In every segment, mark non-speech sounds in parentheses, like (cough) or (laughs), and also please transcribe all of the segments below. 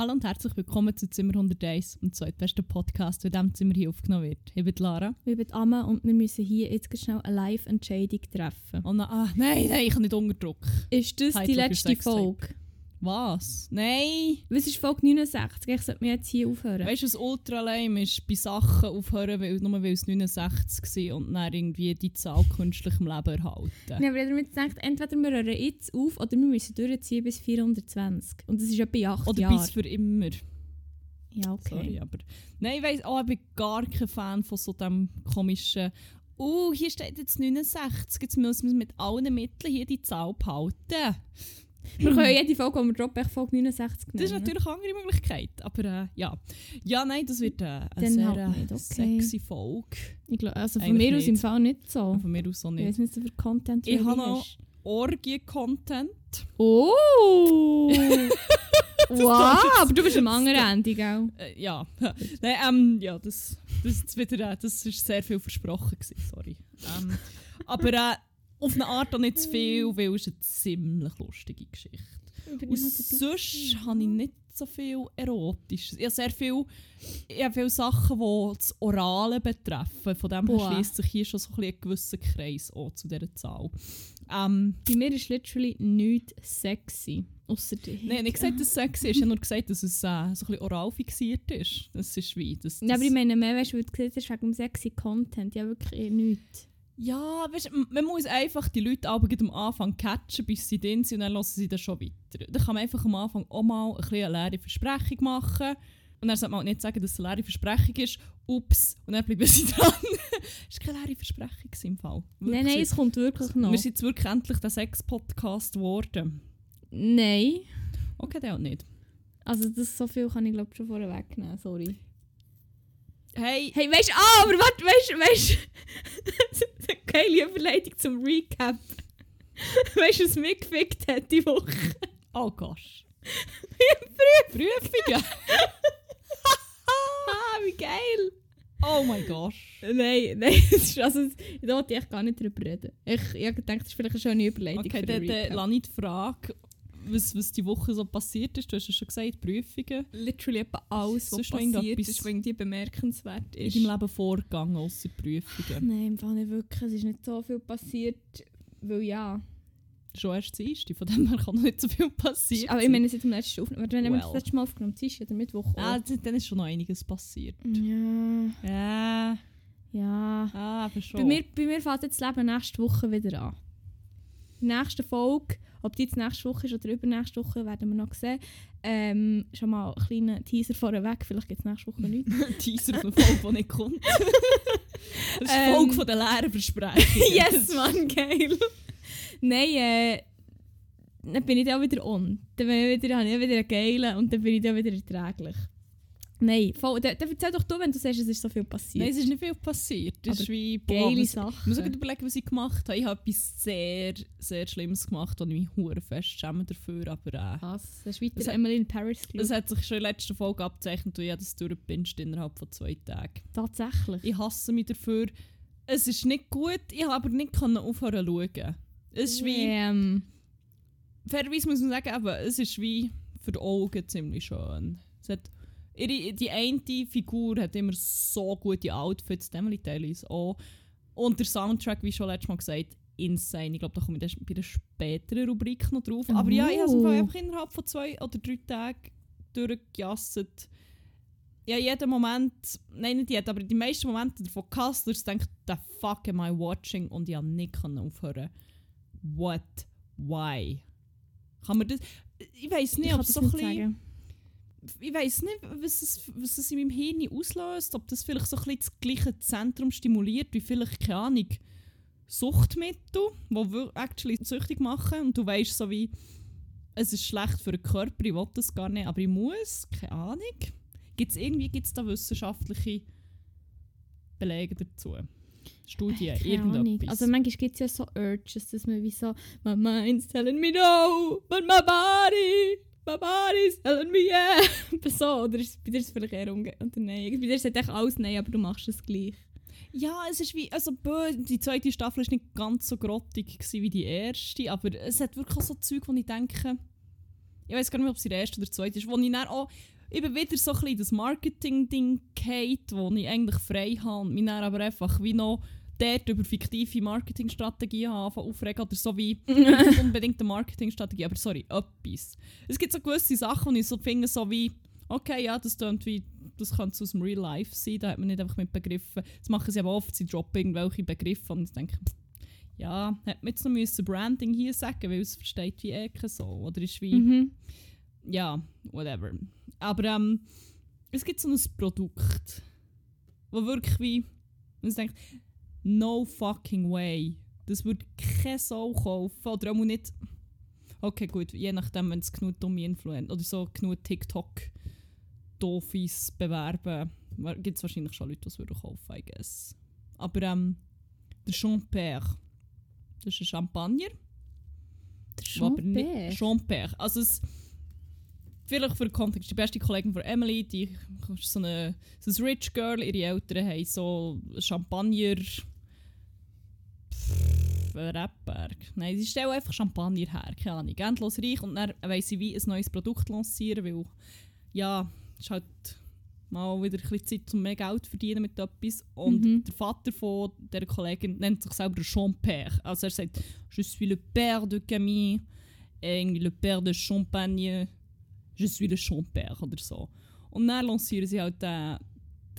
Hallo und herzlich willkommen zu Zimmer 101, dem zweitbesten Podcast, der in diesem Zimmer hier aufgenommen wird. Ich bin Lara. Wir sind Amma und wir müssen hier jetzt schnell eine Live-Entscheidung treffen. Oh nein, ah, nein, nein, ich kann nicht unter Druck. Ist das die Heidler für letzte. Folge? Was? Nein! Was ist Folge 69? Ich sollte mir jetzt hier aufhören. Weißt du, was ultra lame ist? Bei Sachen aufhören, weil, nur weil es 69 war und dann irgendwie die Zahl künstlich im Leben erhalten. Ja, aber mir gedacht, entweder wir hören jetzt auf oder wir müssen durchziehen bis 420. Und das ist etwa in acht Oder Jahre. bis für immer. ja, okay. Sorry, aber... Nein, ich weiss, oh, ich bin gar kein Fan von so dem komischen... Oh, hier steht jetzt 69, jetzt müssen wir mit allen Mitteln hier die Zahl behalten. Wir können jede Folge, die wir droppen, Folge 69 nehmen. Das ist natürlich eine andere Möglichkeit, aber äh, ja. Ja, nein, das wird äh, eine Dann sehr halt äh, nicht, okay. sexy Folge. Ich glaub, also von Eigentlich mir aus nicht. im Fall nicht so. Von mir aus Ich nicht. weiß nicht, du für Content Ich habe noch-. Orgie-Content. Oh! (laughs) wow, aber du bist am anderen Ende, gell? Äh, ja. (laughs) nein, ähm, ja, das, das, das, wieder, äh, das ist sehr viel versprochen gewesen, sorry. Ähm, aber äh, auf eine Art auch nicht zu viel, weil es eine ziemlich lustige Geschichte Und sonst habe ich nicht so viel Erotisches. Ich habe sehr viel, ich habe viele Sachen, die das Orale betreffen. Von dem her schließt sich hier schon so ein, gewisser Kreis an zu dieser Zahl. Ähm, Bei mir ist literally nichts sexy. Die Nein, nicht gesagt, dass es sexy ist. Ich habe nur gesagt, dass es äh, so ein oral fixiert ist. Das ist wie... Das, das Ja, aber ich meine, mehr weißt du, weil du gesagt hast, wegen dem sexy Content. Ja, wirklich nichts. Ja, weißt, man muss einfach die Leute aber am Anfang catchen, bis sie drin sind und dann lassen sie das schon weiter. Dann kann man einfach am Anfang auch mal ein eine leere Versprechung machen. Und dann sollte man auch nicht sagen, dass es eine leere Versprechung ist. Ups, und dann bleiben (laughs) sie dran. Es war keine leere Versprechung im Fall. Nein, Wirklich. nein, es kommt wirklich noch. Wir sind jetzt wirklich endlich der Sex-Podcast geworden. Nein. Okay, der auch nicht. Also das so viel kann ich glaube schon vorher wegnehmen, sorry. Hey, Hey, weißt du, ah, aber warte, weißt du, weißt du, (laughs) (laughs) geile Überleitung zum Recap. (laughs) Weißt du, was mich gefickt hat die Woche? (laughs) oh gosh. Prüfungen? Ah, wie geil! Oh mein gosh. Nein, nein, das ist, also, da wollte ich echt gar nicht drüber reden. Ich, ich gedacht, das ist vielleicht eine schöne Überleitung Okay, dann lasse ich die Frage, was, was die Woche so passiert ist. Du hast ja schon gesagt, Prüfungen. literally etwa alles, was passiert ist, was irgendwie bemerkenswert In ist. deinem Leben vorgegangen, außer Prüfungen. Nein, im Fall nicht wirklich. Es ist nicht so viel passiert, weil ja. Schon erst erste, von dem her kann noch nicht so viel passieren. Aber ich meine, seit dem letzten Aufnahme. Wenn haben wir das Well. letzte Mal aufgenommen? Dienstag oder Mittwoch? ah, dann ist schon noch einiges passiert. Ja, Ja, ja. ah, aber schon. Bei mir, bei mir fängt jetzt das Leben nächste Woche wieder an. Nächste Folge, ob die jetzt nächste Woche ist oder übernächste Woche, werden wir noch sehen. Ähm, schon mal einen kleinen Teaser vorweg, vielleicht gibt es nächste Woche nichts. (laughs) Teaser von der Folge, die nicht kommt. (laughs) das ist Ähm. Folge von der leeren Versprechungen. (laughs) yes, Mann, geil! Nein, äh, dann bin ich dann auch wieder on. Dann, bin ich wieder, habe ich wieder einen geilen und dann bin ich dann wieder erträglich. Nein, voll, dann, dann erzähl doch du, wenn du sagst, es ist so viel passiert. Nein, es ist nicht viel passiert. Das Aber ist wie boah, Geile was- Ich Sachen. muss auch gerade überlegen, was ich gemacht habe. Ich habe etwas sehr, sehr Schlimmes gemacht und ich mich hure fest schäme dafür. Aber äh, Was? Hast du weiter Das hat- Emily in Paris geschaut? es hat sich schon in der letzten Folge abgezeichnet und ich habe das durchgepinscht innerhalb von zwei Tagen. Tatsächlich. Ich hasse mich dafür. Es ist nicht gut, ich habe aber nicht können aufhören zu schauen. Es ist wie, Ähm, fairerweise muss man sagen, eben, es ist wie für die Augen ziemlich schön. Es hat, ihre, die eine Figur hat immer so gute Outfits, die Emily Taylor auch. Und der Soundtrack, wie schon letztes Mal gesagt, insane. Ich glaube, da komme ich bei der späteren Rubrik noch drauf. Aber ja, ich habe es im Fall Oh. einfach innerhalb von zwei oder drei Tagen durchgejasset. Ja, jeden Moment, nein, nicht jeden, aber die meisten Momente davon gehasst, dass ich denke, the fuck am I watching? Und ich konnte nicht können aufhören. What? Why? Kann man das... Ich weiß nicht, ich ob es so ein bisschen. Ich weiß nicht, was es, was es in meinem Hirn auslöst, ob das vielleicht so ein bisschen das gleiche Zentrum stimuliert, wie vielleicht, keine Ahnung, Suchtmittel, die wir actually süchtig machen und du weißt so wie, es ist schlecht für den Körper, ich will das gar nicht, aber ich muss, keine Ahnung. Gibt's irgendwie gibt's da wissenschaftliche Belege dazu? Studien, Ahnung. irgendetwas? Also manchmal gibt es ja so Urges, dass man wie so My mind's telling me no, but my body, my body's telling me yeah. (laughs) so, oder ist bei dir ist es vielleicht eher umgekehrt? Nein? Bei dir es echt alles nein, aber du machst es gleich. Ja, es ist wie, also bö, die zweite Staffel ist nicht ganz so grottig wie die erste, aber es hat wirklich so Zeug, wo ich denke, ich weiß gar nicht mehr, ob es der erste oder der zweite ist, wo ich dann auch eben wieder so ein bisschen das Marketing-Ding geht, wo ich eigentlich frei habe mich dann aber einfach wie noch dort über fiktive Marketingstrategien habe aufregen oder so wie (laughs) nicht unbedingt eine Marketingstrategie, aber sorry, etwas. Es gibt so gewisse Sachen, die ich so finde, so wie okay, ja, das klingt wie das könnte aus dem Real Life sein, da hat man nicht einfach mit Begriffen. Das machen sie aber oft, sie droppen irgendwelche Begriffe und ich denke, ja, hätte man jetzt noch müssen Branding hier sagen, weil es versteht wie Ecke so. Oder ist wie, Mhm. ja, whatever. Aber ähm, es gibt so ein Produkt, wo wirklich wie, man denkt, no fucking way. Das würde keine Sau kaufen. Oder auch nicht, okay gut, je nachdem, wenn es genug dumme Influencer oder so genug TikTok Doofis bewerben, gibt es wahrscheinlich schon Leute, die es würden kaufen, I guess. Aber ähm, der Champère, das ist ein Champagner. Der wo aber nicht- Champère. Champère. Also es, vielleicht für den Kontext, die beste Kollegin von Emily, die ist so eine, so ein Rich Girl, ihre Eltern haben so Champagner... Rebberg. Nein, sie stellen einfach Champagner her, keine Ahnung, endlos reich und dann wollen sie wie ein neues Produkt lancieren, weil ja, es ist halt mal wieder ein bisschen Zeit, um mehr Geld zu verdienen mit etwas. Und Mhm. der Vater von der Kollegin nennt sich selber Champère. Also er sagt, je suis le père de Camille, irgendwie le père de Champagne, je suis le Champère oder so. Und dann lancieren sie halt den,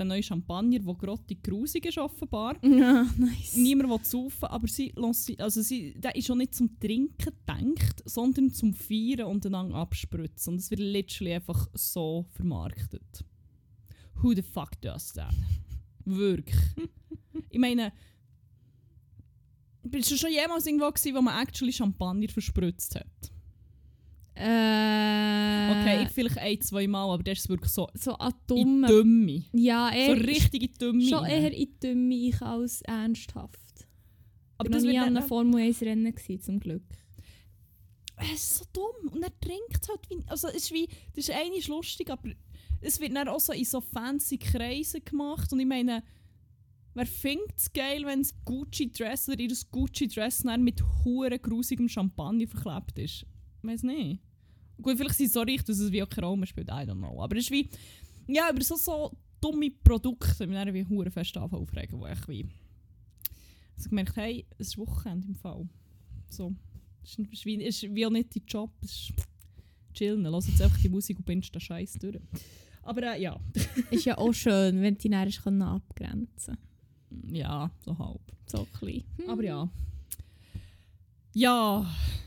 den neuen Champagner, der gerade grusig ist offenbar. (laughs) Ja, nice. Niemand will saufen, aber sie, also sie, der ist schon nicht zum Trinken gedacht, sondern zum Feiern und einander abspritzen. Und es wird literally einfach so vermarktet. Who the fuck does that? Wirklich. ich meine, bist du schon jemals irgendwo gewesen, wo man actually Champagner verspritzt hat? Äh, Okay, ich vielleicht ein, zwei Mal, aber das ist wirklich so so in. Dümme. Ja, So eher, richtige Dümme. schon eher in Dümme ich als ernsthaft. aber ich war das noch nie an einem Formel 1 Rennen, gewesen, zum Glück. es ist so dumm. Und er trinkt halt wie. Also, es ist wie. Das ist eigentlich lustig, aber es wird dann auch so in so fancy Kreisen gemacht. Und ich meine, wer findet es geil, wenn Gucci-Dress oder ihr Gucci-Dress mit hure grusigem Champagner verklebt ist? Ich weiß nicht. Gut, vielleicht sind sie so reich, dass es wie auch keine Rolle spielt. I don't know. Aber es ist wie. Ja, über so, so dumme Produkte, mich dann wie hure fest aufregen, wo ich wie. Also gemerkt, hey, es ist Wochenende im Fall. So. Es ist, wie, ist wie auch nicht dein Job. Es ist chillen. Lass jetzt einfach die Musik und bindest den Scheiß durch. Aber äh, ja. (laughs) ist ja auch schön, wenn du dich dann abgrenzen Ja, so halb. So ein bisschen. Hm. Aber ja. Ja,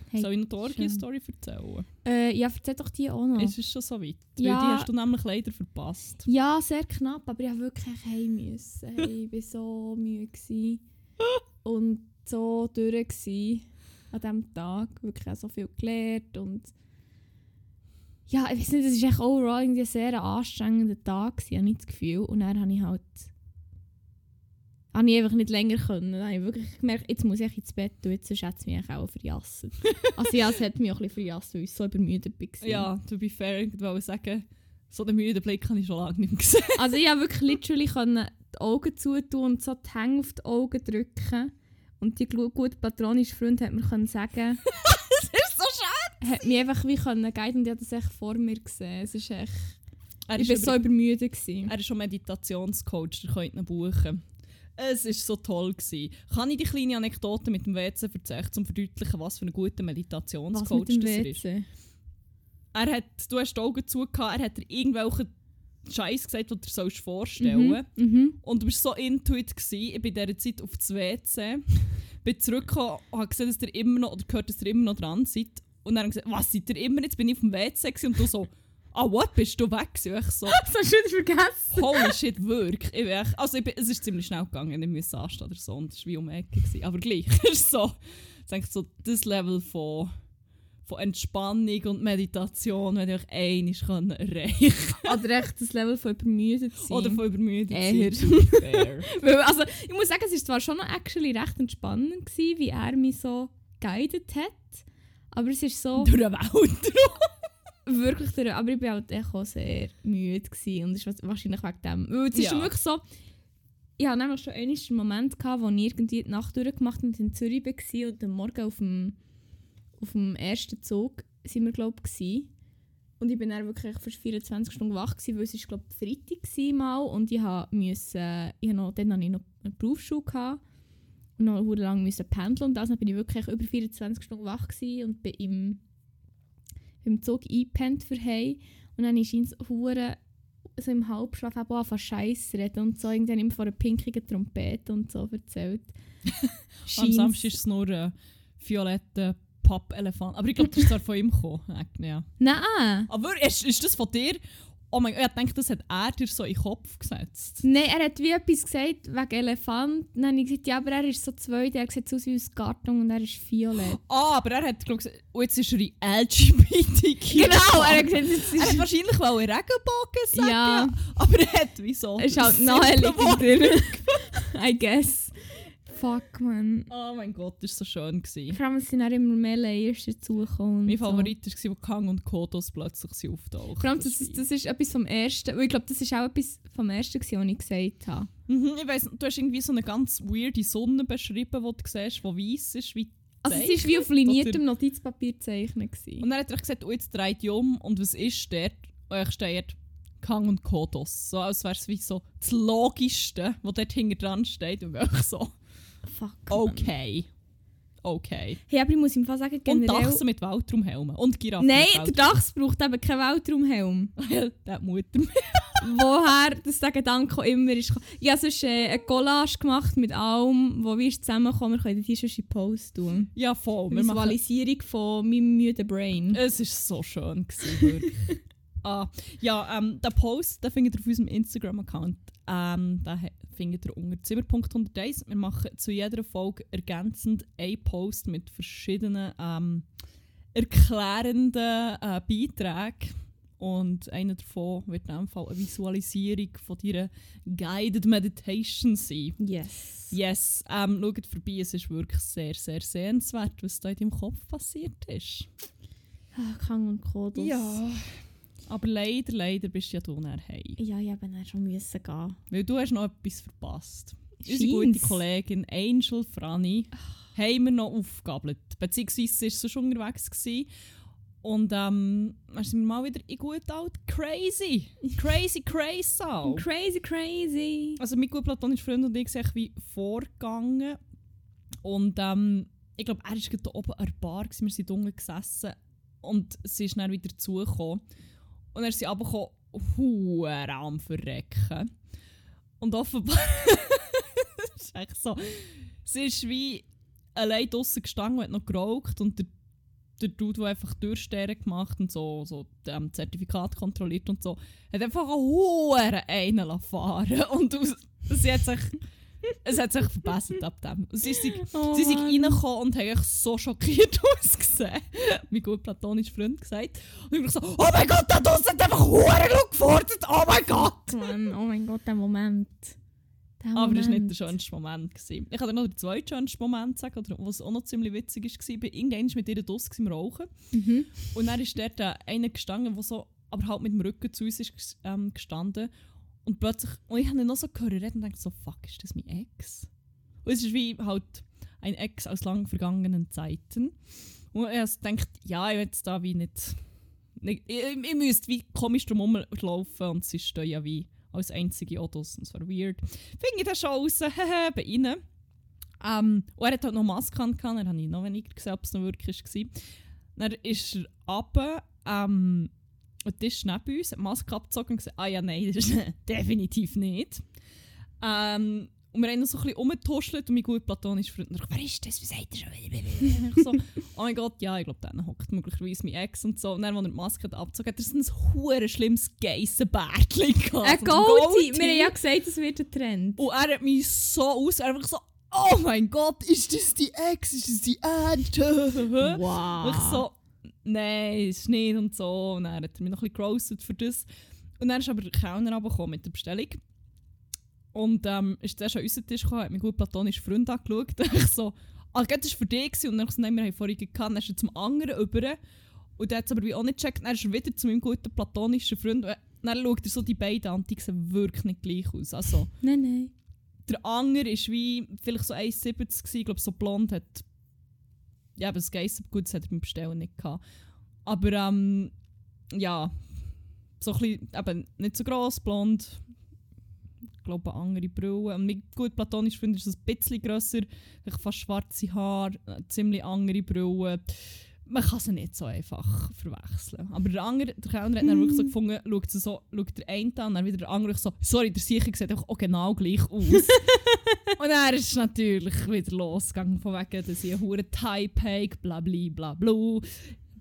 Hey, soll ich noch die. Orgie-Story erzählen? Äh, ja, erzähl doch die auch noch. Es ist schon so weit. Weil Ja. die hast du nämlich leider verpasst. Ja, sehr knapp, aber ich musste wirklich heim müssen. Hey, ich war so (laughs) müde gewesen und so durch gewesen an diesem Tag. Wirklich auch so viel gelernt und ja, ich weiß nicht, es war echt overall irgendwie ein sehr anstrengender Tag, gewesen, habe ich das Gefühl. Und dann habe ich halt habe ich einfach nicht länger können. Dann habe ich wirklich gemerkt, jetzt muss ich ins Bett tun, jetzt hätte es mich auch verjasst. (laughs) also ja, es hat mich auch ein bisschen verjasst, weil ich so übermüdet war. Ja, to be fair, ich wollte sagen, so den müden Blick habe ich schon lange nicht mehr gesehen. (laughs) Also ich konnte wirklich literally können die Augen zutun und so die Hänge auf die Augen drücken. Und die gute patronische Freund hat mir können sagen, (laughs) das ist so schade! hat mich einfach wie können guiden und ich habe das echt vor mir gesehen. Es ist echt, Er ich war so über, übermüdet. Gewesen. er ist schon Meditationscoach, ihr könnt ihn buchen. Es war so toll. Gewesen. Kann ich die kleine Anekdote mit dem WC erzählen, um zu verdeutlichen, was für ein guter Meditationscoach das er ist? Er hat, du hast die Augen zugehört, er hat dir irgendwelchen Scheiß gesagt, den du dir sollst vorstellen Mhm. Mhm. Und du warst so into it. Gewesen. Ich bin in dieser Zeit auf das WC, bin zurückgekommen und habe gesehen, dass ihr immer noch, oder gehört, dass ihr immer noch dran seid. Und dann haben gesagt, was seid ihr immer? Jetzt bin ich auf dem WC und du so, ah, what, bist du weg? Und ich so, (laughs) du wieder vergessen. holy shit, wirklich. Ich echt, also ich bin, es ist ziemlich schnell gegangen, ich musste anstehen oder so und es war wie um die Ecke. Gewesen. Aber gleich, es (laughs) ist so, ich denke so, das Level von, von Entspannung und Meditation, wenn ich einmal erreichen kann. (laughs) Oder echt das Level von übermüdet sein. Oder von übermüdet Eher. sein. Weil, also, ich muss sagen, es war zwar schon noch actually recht entspannend, gewesen, wie er mich so guided hat. Aber es ist so... Durch eine Welt. Wirklich der, aber ich war halt echt auch sehr müde gewesen und es ist wahrscheinlich wegen dem. Weil es ist Ja. schon wirklich so, ich hatte nämlich schon einen Moment, gehabt, wo ich irgendwie die Nacht durchgemacht und in Zürich war und am Morgen auf dem, auf dem ersten Zug sind wir glaube ich. Und ich bin dann wirklich fast 24 Stunden wach gewesen, weil es ist, glaube ich, Freitag war mal und ich habe müssen, ich noch, dann hatte ich noch eine Berufsschule gehabt und noch lange müssen pendeln und dann bin ich wirklich über 24 Stunden wach gewesen und bin im, im Zug eingepennt für Hause und dann ist es hure so im Halbschlaf eben anfangen Scheiß reden und so irgendwann immer von einer pinkigen Trompete und so erzählt. (laughs) Am Samstag ist es nur ein violetter Pappelefant. Aber ich glaube, das ist zwar von ihm gekommen. (laughs) Ja. Nein! Aber ist, ist das von dir? Oh mein Gott, ich denke, das hat er dir so in den Kopf gesetzt. Nein, er hat wie etwas gesagt wegen Elefant. Dann habe ich gesagt, ja, aber er ist so zwei, der sieht so aus wie aus Karton und er ist violett. Ah, aber er hat glaub, gesagt, oh, jetzt ist er in LGBTQ. Genau, er hat gesagt, es Er hat ist, wahrscheinlich wollen Regenbogen sagen. Ja. Aber er hat wieso? es ist halt drin. (laughs) I guess. Fuck, man. Oh mein Gott, das war so schön. Gewesen. Vor allem es sind auch immer mehr Layers dazugekommen. Mein und so. Favorit war, wo Kang und Kodos plötzlich auftauchen. Vor allem, das, das, das ist etwas vom Ersten. Ich glaube, das ist auch etwas vom Ersten, was ich gesagt habe. Mhm, ich weiss, du hast irgendwie so eine ganz weirde Sonne beschrieben, die du siehst, die weiss ist, wie Also es war wie auf liniertem Notizpapier gezeichnet. gewesen. Und dann hat er gesagt, oh, jetzt dreht die um und was ist dort? Und ich stehe Kang und Kodos. So als wäre es wie so das Logischste, was dort hinten dran steht. Und ich so, Fuck. Okay. Okay. Hey, aber ich muss ihm fast sagen, Und generell... Dachsen mit Weltraumhelmen. Und Giraffen Nein, der Dachs braucht eben keinen Weltraumhelm. (laughs) Der Mutter. Woher das der Gedanke immer ist. Ich habe sonst äh, eine Collage gemacht mit allem, wo wir zusammenkommen. Wir können die schon in Post tun. Ja, voll. Wir machen, Visualisierung von meinem müden Brain. es war so schön. Gewesen, wirklich. (laughs) ah, ja, ähm, den Post den findet ihr auf unserem Instagram-Account. Ähm, den findet ihr unter Zimmer.101. Wir machen zu jeder Folge ergänzend einen Post mit verschiedenen ähm, erklärenden äh, Beiträgen. Und einer davon wird in diesem Fall eine Visualisierung von deiner Guided Meditation sein. Yes. Yes, ähm, schaut vorbei, es ist wirklich sehr, sehr sehenswert, was da in deinem Kopf passiert ist. Ah, Kang und Kodos. Aber leider, leider bist ja du nachher heim. Ja, ich habe dann schon müssen gehen. Weil du hast noch etwas verpasst. Unsere Scheint's. gute Kollegin Angel Franny haben wir noch aufgegabelt. Beziehungsweise sie war schon unterwegs. Gewesen. Und ähm, dann sind wir mal wieder in gut alt crazy. (laughs) Crazy, crazy Sau. Crazy, crazy. Also mein gut platonischer Freund und ich sind wie vorgegangen. Und ähm, ich glaube, er war gerade oben an der Bar, gewesen. wir sind unten gesessen. Und sie ist dann wieder zugekommen. Und er ist sie runtergekommen, huere am Verrecken. Und offenbar... das (laughs) ist echt so... Sie ist wie allein draussen gestanden und hat noch geraucht. Und der, der Dude, der einfach Durchsterne gemacht und so, so ähm, Zertifikat kontrolliert und so, hat einfach einen lassen fahren Und aus, sie hat sich... Es hat sich verbessert ab dem. Und Sie ist, Oh, Sie sind reingekommen und haben so schockiert (laughs) ausgesehen. mein gut platonischer Freund gesagt. Und ich war so, oh mein Gott, da draussen hat einfach Huren gefordert, oh mein Gott! Mann, oh mein Gott, der Moment. Der Aber das war nicht der schönste Moment. Gewesen. Ich kann dir noch den zweiten schönsten Moment sagen, oder was auch noch ziemlich witzig war. Ich war irgendwann mit ihr draussen im Rauchen. Mhm. Und dann ist dort einer gestanden, der so, aber halt mit dem Rücken zu uns ist, ähm, gestanden. Und plötzlich, und ich habe ihn noch so gehört und dachte so, fuck, ist das mein Ex? Und es ist wie halt ein Ex aus lang vergangenen Zeiten. Und habe gedacht, ja, ich will jetzt da wie nicht... nicht ich, ich, ich müsste wie komisch drum laufen und sie stehen ja wie als einzige Autos. Und es war weird. Finde ich das schon raus, (laughs) bei ihnen. Ähm, und er hat halt noch Maske an, dann habe ich noch weniger gesehen, ob es noch wirklich war. Dann ist er runter, ähm, und der ist neben uns, hat die Maske abgezogen und gesagt, ah ja, nein, das ist (laughs) definitiv nicht. Ähm, und wir haben noch so ein bisschen rumgetuschelt und mein gut platonischer Freund sagt, wer ist das, was sagt er schon? Und (laughs) ich so, oh mein Gott, ja, ich glaube, dann hockt möglicherweise mein Ex und so. Und dann, als er die Maske abgezogen hat, hat er so ein hure schlimmes Geissenbärtchen gehabt. Ein Goldie! Wir haben ja gesagt, es wird ein Trend. und er hat mich so aus, einfach so, oh mein Gott, ist das die Ex, ist das die Ente? Wow. Und ich so, nein, ist nicht und so. Und dann hat er mich noch ein bisschen gerostet für das. Und dann ist aber der Kellner runtergekommen mit der Bestellung. Und ähm, ist zuerst an unseren Tisch gekommen, hat mich gut platonischer Freund angeschaut. (laughs) Ich so, ah, das war für dich. gewesen. Und dann habe ich so, nein, wir haben vorhin gehabt. Dann ist er zum anderen über. Und der hat es aber wie auch nicht gecheckt. Dann ist er wieder zu meinem guten platonischen Freund. Und dann schaut er so die beiden an, die sehen wirklich nicht gleich aus. Also, Nein, nein. der andere ist wie vielleicht so 1,70 gewesen, ich glaube so blond hat ja aber das Geissen gut das hat beim Bestellen nicht gehabt aber ähm, ja, so ein bisschen, eben nicht so gross, blond. Ich glaube, andere Brille. Und mein gut platonisch finde ich es ein bisschen grösser. Fast schwarze Haare, eine ziemlich andere Brille. Man kann sie nicht so einfach verwechseln. Aber der andere, der Kellner hat dann wirklich so Mm. gefunden, schaut, sie so, schaut der eine an, dann wieder der andere so, sorry, der Sicher sieht auch genau gleich aus. (laughs) und dann ist natürlich wieder losgegangen, von wegen, dass ich einen hohen habe, bla bla bla bla.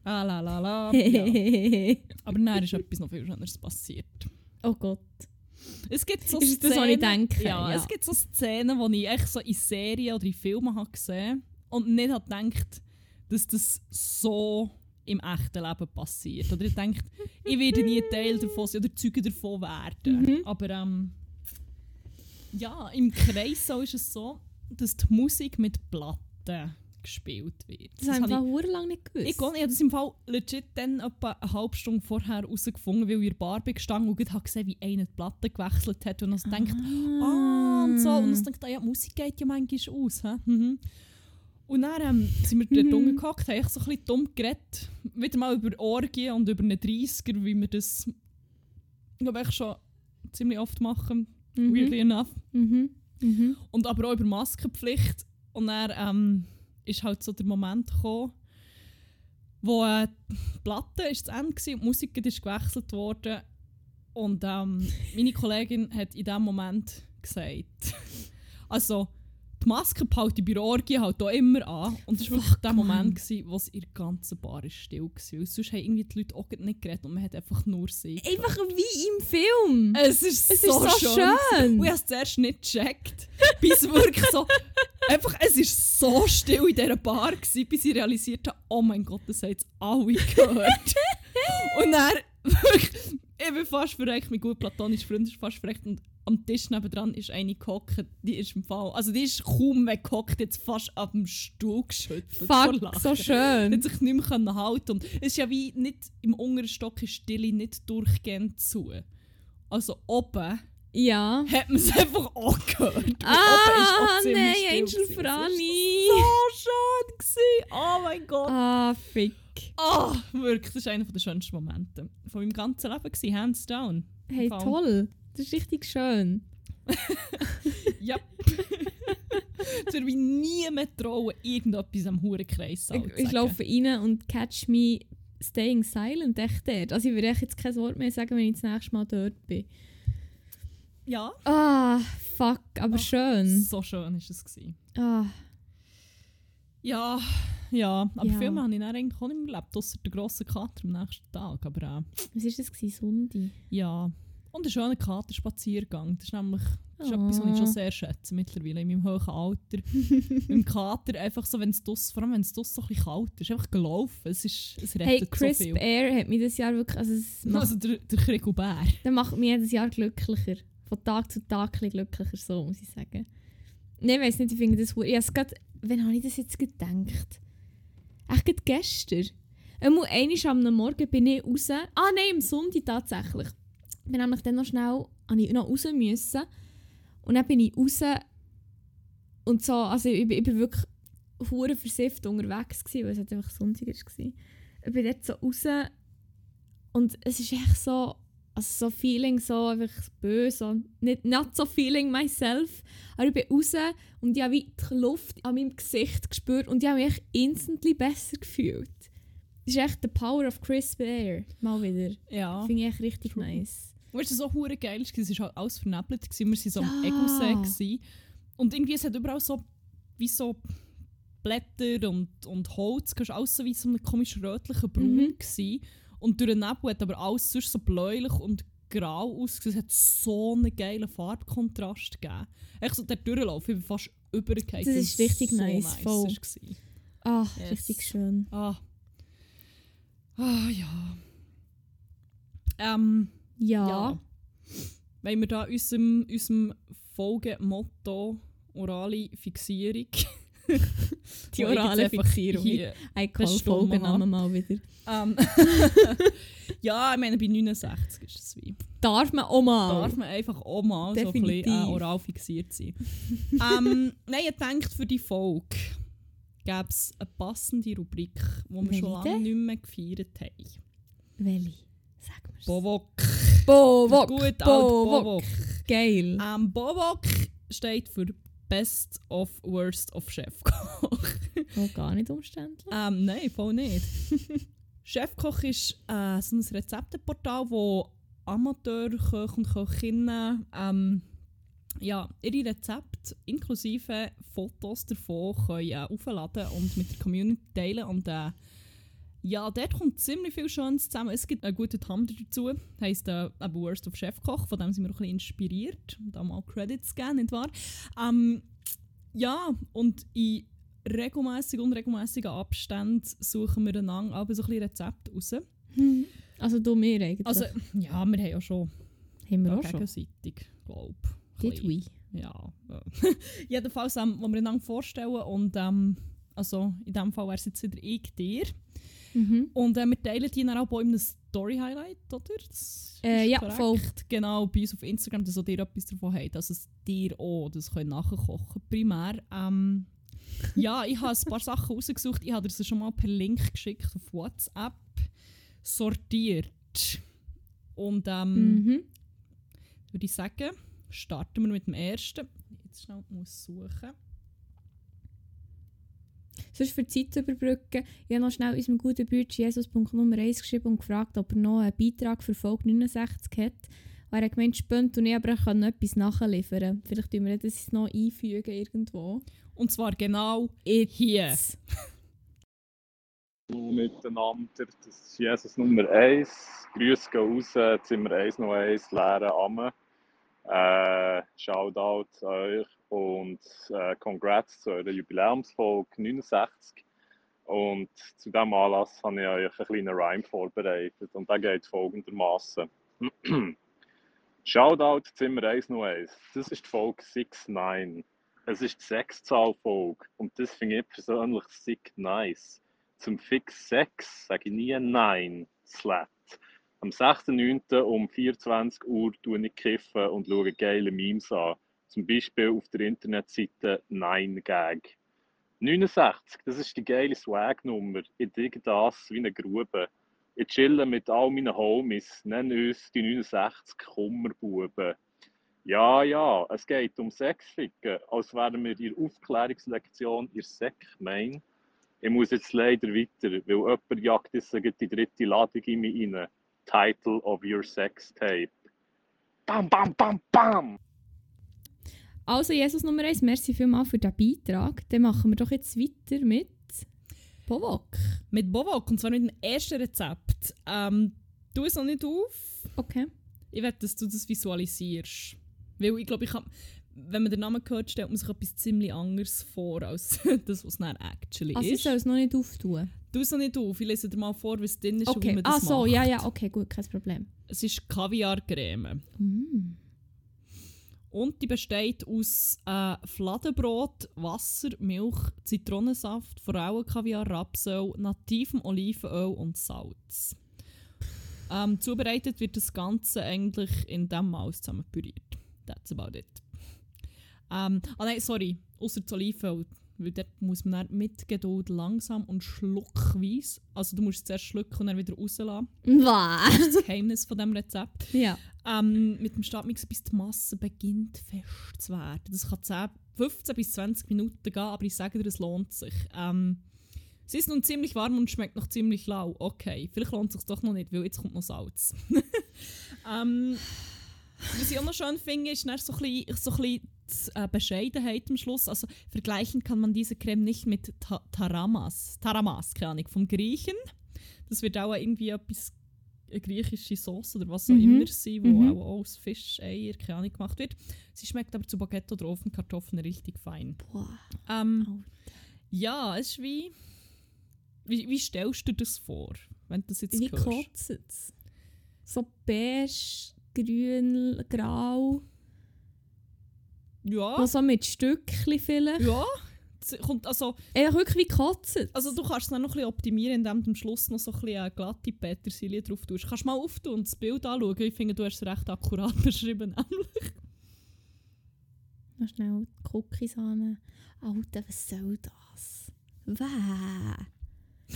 Ah, la la la. (laughs) Ja. Aber dann ist etwas noch viel Schöneres passiert. oh Gott. Es gibt so Ist das, was ich denke? Ja, Ja. es gibt so Szenen, die ich echt so in Serien oder in Filmen habe gesehen und nicht habe gedacht, dass das so im echten Leben passiert. Oder ich denke, ich werde nie Teil davon sein oder Zeuge davon werden. Mhm. Aber ähm, ja, im Kreis so ist es so, dass die Musik mit Platten gespielt wird. Das, habe ich habe im Fall lang nicht gewusst. ich, ich habe das im Fall legit dann etwa eine halbe Stunde vorher herausgefunden, weil ich in der Bar bin gestanden und habe gesehen, wie einer die Platte gewechselt hat und dann denkt, ah und so. Und dann denkt, ah, ja, die Musik geht ja manchmal aus. Hä? Mhm. Und dann ähm, sind wir dort Mhm. unten gehockt, haben so ein bisschen dumm geredet. Wieder mal über Orgien und über einen 30er, wie wir das, glaube, ich schon ziemlich oft machen, Mhm. weirdly enough. Mhm. Mhm. Und aber auch über Maskenpflicht. Und dann ähm, ist halt so der Moment gekommen, wo äh, die Platte ist zu Ende war und die Musik ist gewechselt worden. Und ähm, meine Kollegin hat in diesem Moment gesagt, (laughs) also die Maske behalte ich bei Orgie halt auch immer an. Und das war wirklich der Moment, gewesen, wo es in der ganzen Bar ist still war. Sonst haben irgendwie die Leute auch nicht geredet und man hat einfach nur sie. Einfach wie im Film. Es ist es so, ist so schön. schön. Und ich habe es zuerst nicht gecheckt, (laughs) bis wirklich so... Einfach, es war so still in dieser Bar, gewesen, bis ich realisiert habe, oh mein Gott, das haben jetzt alle gehört. (laughs) und dann, wirklich, ich bin fast verreckt, mein gut platonischer Freund ist fast verreckt und am Tisch nebenan ist eine gehockt, die ist im Fall, also die ist kaum weggehockt, jetzt fast ab dem Stuhl geschüttelt. Fuck, so schön. hat sich nicht mehr können halten und es ist ja wie nicht, im unteren Stock ist Stille nicht durchgehend zu. Also oben Ja. hat man es einfach auch gehört. Ah, auch nein, Angel. Franny. So schön. Gewesen. Oh mein Gott. Ah, fick. Ah, wirklich, das war einer der schönsten Momente von meinem ganzen Leben, gewesen, hands down. Hey, toll. Das ist richtig schön. (laughs) Ja. (laughs) Es würde mich nie mehr trauen, irgendetwas am Hurenkreis zu Ich, ich sagen. laufe rein und catch me staying silent, echt dort. Also ich würde jetzt kein Wort mehr sagen, wenn ich das nächste Mal dort bin. Ja. Ah, fuck, aber Ach, schön. So schön war es. Gewesen. Ah, Ja, ja. Aber Ja. viel mehr habe ich dann eigentlich auch nicht mehr erlebt, außer der grossen Kater am nächsten Tag. Aber äh, was war das? gewesen? Sonntag? ja. Und ein schöner Katerspaziergang. Das ist nämlich das ist Oh. etwas, was ich schon sehr schätze mittlerweile in meinem hohen Alter. (laughs) Im Kater einfach so, wenn es draussen- vor allem wenn es draussen so ein bisschen kalt ist, einfach gelaufen. Es, ist, es rettet Hey, Crisp so viel. Air hat mich das Jahr wirklich... Also es macht, Also der, der Krigobär. (laughs) der macht mich jedes Jahr glücklicher. Von Tag zu Tag ein glücklicher, so muss ich sagen. Nein, ich weiss nicht, ich finde das... hu- Ich hab's grad, wann habe ich das jetzt gedacht? Echt gerade gestern. Einmal einmal am Morgen bin ich raus... Ah nein, am Sonntag tatsächlich. Ich bin nämlich dann noch schnell... ich noch raus müssen. Und dann bin ich raus und so... Also ich, ich bin wirklich hure versifft unterwegs gewesen, weil es halt einfach Sonntag war. Ich bin dort so raus und es ist echt so... Also so Feeling, so einfach böse, nicht not so feeling myself. Aber ich bin raus und ich habe wie die Luft an meinem Gesicht gespürt und ich habe mich echt instantly besser gefühlt. Das ist echt the power of crisp air. Mal wieder. Ja. Finde ich echt richtig True. nice. Weißt du, so hure geil war, es war halt alles vernebelt. gewesen. Wir waren so am Ja. Gewesen. Und irgendwie, es hat überall so, wie so Blätter und, und Holz. Es war alles so wie so ein komisch rötlicher Braun. Mhm. gewesen. Und durch den Nebel hat aber alles sonst so bläulich und grau ausgesehen. Es hat so einen geilen Farbkontrast gegeben. Echt so der Durchlauf, ich bin fast übergegangen. Das ist richtig so nice, voll. war. Ah, Yes. richtig schön. Ah. Ah, ja. Ähm, Ja. ja. Wenn wir da unserem, unserem Folgemotto orale Fixierung. (laughs) Die ich orale Fixierung. Hier, I call Folgennamen mal wieder. ähm, (laughs) ja, ich meine, bei 69 ist es wie. Darf man auch mal? Darf man einfach auch mal so ein bisschen Definitiv. äh, oral fixiert sein. ähm, (laughs) nein, ich denke, für die Folge gäbe es eine passende Rubrik, die wir Welche schon lange nicht mehr gefeiert haben. Welche? Sag mir's. Bovok. Bovok. Gut, Bovok. Bovok. Geil. Ähm, Bovok steht für Best of Worst of Chefkoch. Oh, (laughs) gar nicht umständlich. ähm, nein, voll nicht. (laughs) Chefkoch ist äh, so ein Rezepteportal, wo Amateurköche und Köchinnen ähm, ja, ihre Rezepte inklusive Fotos davon können äh, aufladen und mit der Community teilen. Und äh, ja, dort kommt ziemlich viel Schönes zusammen. Es gibt einen guten Thumbnail dazu, heisst äh, eben Worst of Chefkoch, von dem sind wir auch ein bisschen inspiriert. Und da mal Credits geben, nicht wahr? Ähm, ja, und in regelmäßig unregelmäßigen Abständen suchen wir einander aber so ein bisschen Rezepte raus. Also du mir eigentlich. Also, ja, wir haben ja schon haben wir auch schon. gegenseitig, glaube Did we? Ja. (laughs) Jedenfalls, ähm, wo wir einander vorstellen und ähm, also in dem Fall wäre es jetzt wieder ich dir. Mhm. Und äh, wir teilen die dann auch bei einem Story-Highlight, oder? Das Äh, ja, korrekt. voll. Genau, bei uns auf Instagram, dass auch ihr etwas davon habt, dass es dir auch das könnt nachkochen Primär, ähm, ja, ich habe ein paar (laughs) Sachen rausgesucht. Ich habe dir sie schon mal per Link geschickt auf WhatsApp. Sortiert. Und ähm, Mhm. würde ich sagen, starten wir mit dem ersten. Jetzt schnell muss suchen. Sonst für die Zeit zu überbrücken, ich habe noch schnell unserem guten Bruder Jesus.nummer 1 geschrieben und gefragt, ob er noch einen Beitrag für Folge 69 hat. Und er hat gemeint, spannend und ich aber ich kann noch etwas nachliefern. Vielleicht tun wir das noch einfügen irgendwo. Und zwar genau Jetzt. hier. miteinander. Das ist Jesus Nummer 1. Grüße gehen raus, Zimmer 101, leere Amme. Äh, Shoutout an euch und äh, Congrats zu eurer Jubiläumsfolge 69. Und zu diesem Anlass habe ich euch einen kleinen Rhyme vorbereitet und der geht folgendermaßen. (clears throat) Shoutout Zimmer 101. Das ist die Folge 69. Es ist die Sechszahl-Folge und das finde ich persönlich sick nice. Zum Fix 6 sage ich nie Nein, Slat. Am 6.9. um 24 Uhr tue ich kiffen und schaue geile Memes an. Zum Beispiel auf der Internetseite Nein Gag. 69, das ist die geile Swag-Nummer. Ich digge das wie eine Grube. Ich chille mit all meinen Homies, nenne uns die 69 Kummerbuben. Ja, ja, es geht um Sexficken, als wären wir in Aufklärungslektion in Sek mein. Ich muss jetzt leider weiter, weil jemand jagt jetzt die dritte Ladung in mich rein. Title of your sex tape. Bam, bam, bam, bam! Also Jesus Nummer 1, merci vielmals für diesen Beitrag. Dann machen wir doch jetzt weiter mit Povok. Mit Bovok, und zwar mit dem ersten Rezept. Ähm, tu es noch nicht auf. Okay. Ich will, dass du das visualisierst. Weil ich glaube, ich hab, wenn man den Namen hört, stellt man sich etwas ziemlich anderes vor, als (laughs) das, was es dann actually Also ich ist. soll es noch nicht auftun. Tu es noch nicht auf. Ich lese dir mal vor, wie es drin ist und wie Okay, man ah das so, macht. ja, ja, okay, gut, kein Problem. Es ist Kaviarcreme. Mm. Und die besteht aus äh, Fladenbrot, Wasser, Milch, Zitronensaft, Frauenkaviar, Rapsöl, nativem Olivenöl und Salz. Ähm, zubereitet wird das Ganze eigentlich in dem Maus zusammen püriert. That's about it. Ähm, ah nein, sorry, außer das Olivenöl. Weil dort muss man dann mit Geduld langsam und schluckweise, also du musst es zuerst schlucken und dann wieder rauslassen. Was? Das ist das Geheimnis von diesem Rezept. ja. Ähm, mit dem Stabmixer, bis die Masse beginnt fest zu werden. Das kann 10, 15 bis 20 Minuten gehen, aber ich sage dir, es lohnt sich. Ähm, es ist nun ziemlich warm und schmeckt noch ziemlich lau. Okay, vielleicht lohnt es sich doch noch nicht, weil jetzt kommt noch Salz. (laughs) ähm, was ich auch noch schön finde, ist dann so ein bisschen, so ein bisschen äh, Bescheidenheit am Schluss. Also vergleichen kann man diese Creme nicht mit Ta Taramas. Taramas, keine Ahnung, vom Griechen. Das wird auch irgendwie etwas eine griechische Sauce oder was auch Mhm. immer sein, wo Mhm. auch aus Fisch, Eier, keine Ahnung, gemacht wird. Sie schmeckt aber zu Baguette oder Ofenkartoffeln richtig fein. Boah. Ähm, ja, es ist wie, wie... Wie stellst du das vor, wenn du das jetzt Wie hörst? kotzt es? So beige, grün, grau. Ja, Noch so mit Stückchen vielleicht. ja. Kommt, also, Einfach wirklich wie kotzt es? also du kannst es dann noch ein bisschen optimieren, indem du am Schluss noch so ein bisschen eine glatte Petersilie drauf tust. Kannst du mal auftun und das Bild anschauen. Ich finde, du hast es recht akkurat (laughs) beschrieben. nämlich. Noch schnell die Cookies an. Alter, was soll das? Wäh.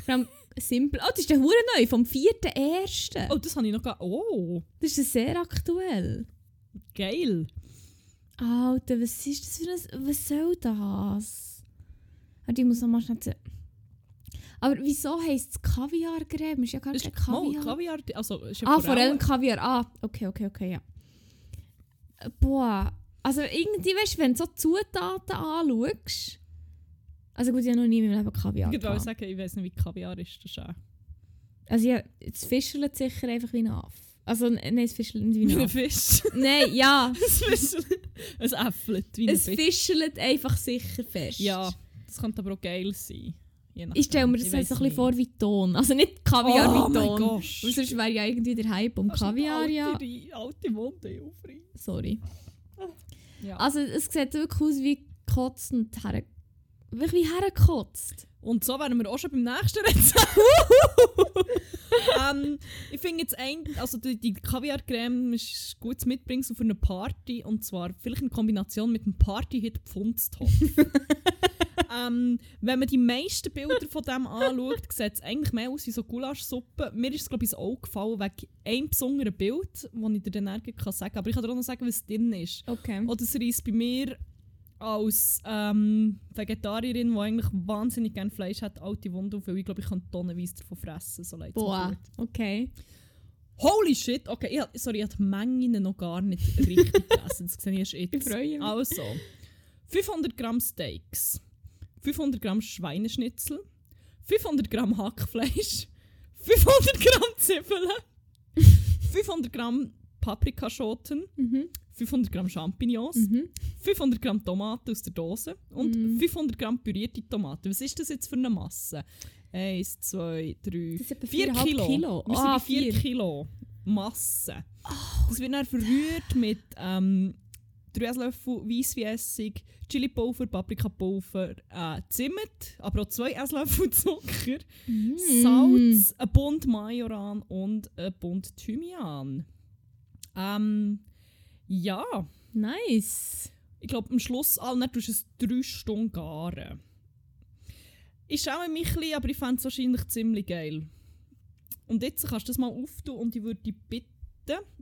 Vor allem simpel. Oh, das ist der Hure neu, vom 4.1. Oh, das habe ich noch gar... Oh, Das ist sehr aktuell. geil. Alter, was ist das für ein... Was soll das? Warte, ich muss noch mal schnell... Aber wieso heisst es Kaviar-Creme? Ist ja gar kein Kaviar. Kaviar. Kaviar, also ist ja Ah, Forellen. Forellenkaviar. Ah, okay, okay, okay, ja. Boah. Also irgendwie, weißt du, wenn du so Zutaten anschaust... Also gut, ich habe noch nie in meinem Leben Kaviar Ich gehabt. sagen, ich weiß nicht, wie Kaviar ist. Das ist auch... Also ja, es fischelt sicher einfach wie ein Aff. Also, nein, es fischelt nicht wie ein ein. Fisch. nein, ja. es fischelt. Es äffelt wie ein Es Fisch. fischelt einfach sicher fest. Ja, das könnte aber auch geil sein. Je nachdem. Ich stelle mir das halt so ein bisschen vor wie Ton. Also nicht Kaviar oh wie mein Ton. Gott. Weil sonst wäre ja irgendwie der Hype um Kaviar, alte, ja. die alte Wunde aufreißen? Sorry. Ja. Also es sieht wirklich aus wie gekotzt und her... Wirklich wie hergekotzt. Und so wären wir auch schon beim nächsten Rezept. (laughs) ähm, ich finde jetzt ein, also die, die Kaviar-Creme ist ein gutes Mitbringsel für eine Party und zwar vielleicht in Kombination mit einem Party-Hit Pfundstopf. (laughs) ähm, wenn man die meisten Bilder von dem anschaut, sieht es eigentlich mehr aus wie so Gulaschsuppe. Mir ist es glaube ich ins Auge gefallen wegen einem besonderen Bild, das ich dir dann sagen kann. Aber ich kann dir auch noch sagen, was drin ist. Okay. Oder es reisst bei mir als ähm, Vegetarierin, die eigentlich wahnsinnig gerne Fleisch hat, alte Wunde auf, weil ich glaube, ich kann tonnenweise davon fressen, so leid Boah, okay. Holy shit! Okay, ich, sorry, ich habe die Mengen noch gar nicht richtig (laughs) gelesen. Das sehe ich erst jetzt. Ich freue mich. Also, 500 Gramm Steaks, 500 Gramm Schweineschnitzel, 500 Gramm Hackfleisch, 500 Gramm Zwiebeln, (laughs) 500 Gramm Paprikaschoten, Mhm. 500 Gramm Champignons, Mhm. 500 Gramm Tomaten aus der Dose und Mm. 500 Gramm pürierte Tomaten. Was ist das jetzt für eine Masse? Eins, zwei, drei, vier 4,5 Kilo. Kilo. Wir sind Ah, 4 vier. Kilo Masse. das wird dann verrührt mit ähm, 3 Esslöffel Weissweinessig, Chili-Pulver, Paprikapulver, äh, Zimt, aber auch 2 Esslöffel (laughs) Zucker, Mm. Salz, ein Bund Majoran und ein Bund Thymian. Ähm, ja. Nice. Ich glaube, am Schluss all nicht, du es drei Stunden garen. Ich schaue mich ein bisschen, aber ich fände es wahrscheinlich ziemlich geil. Und jetzt kannst du das mal auftun und ich würde dich bitten,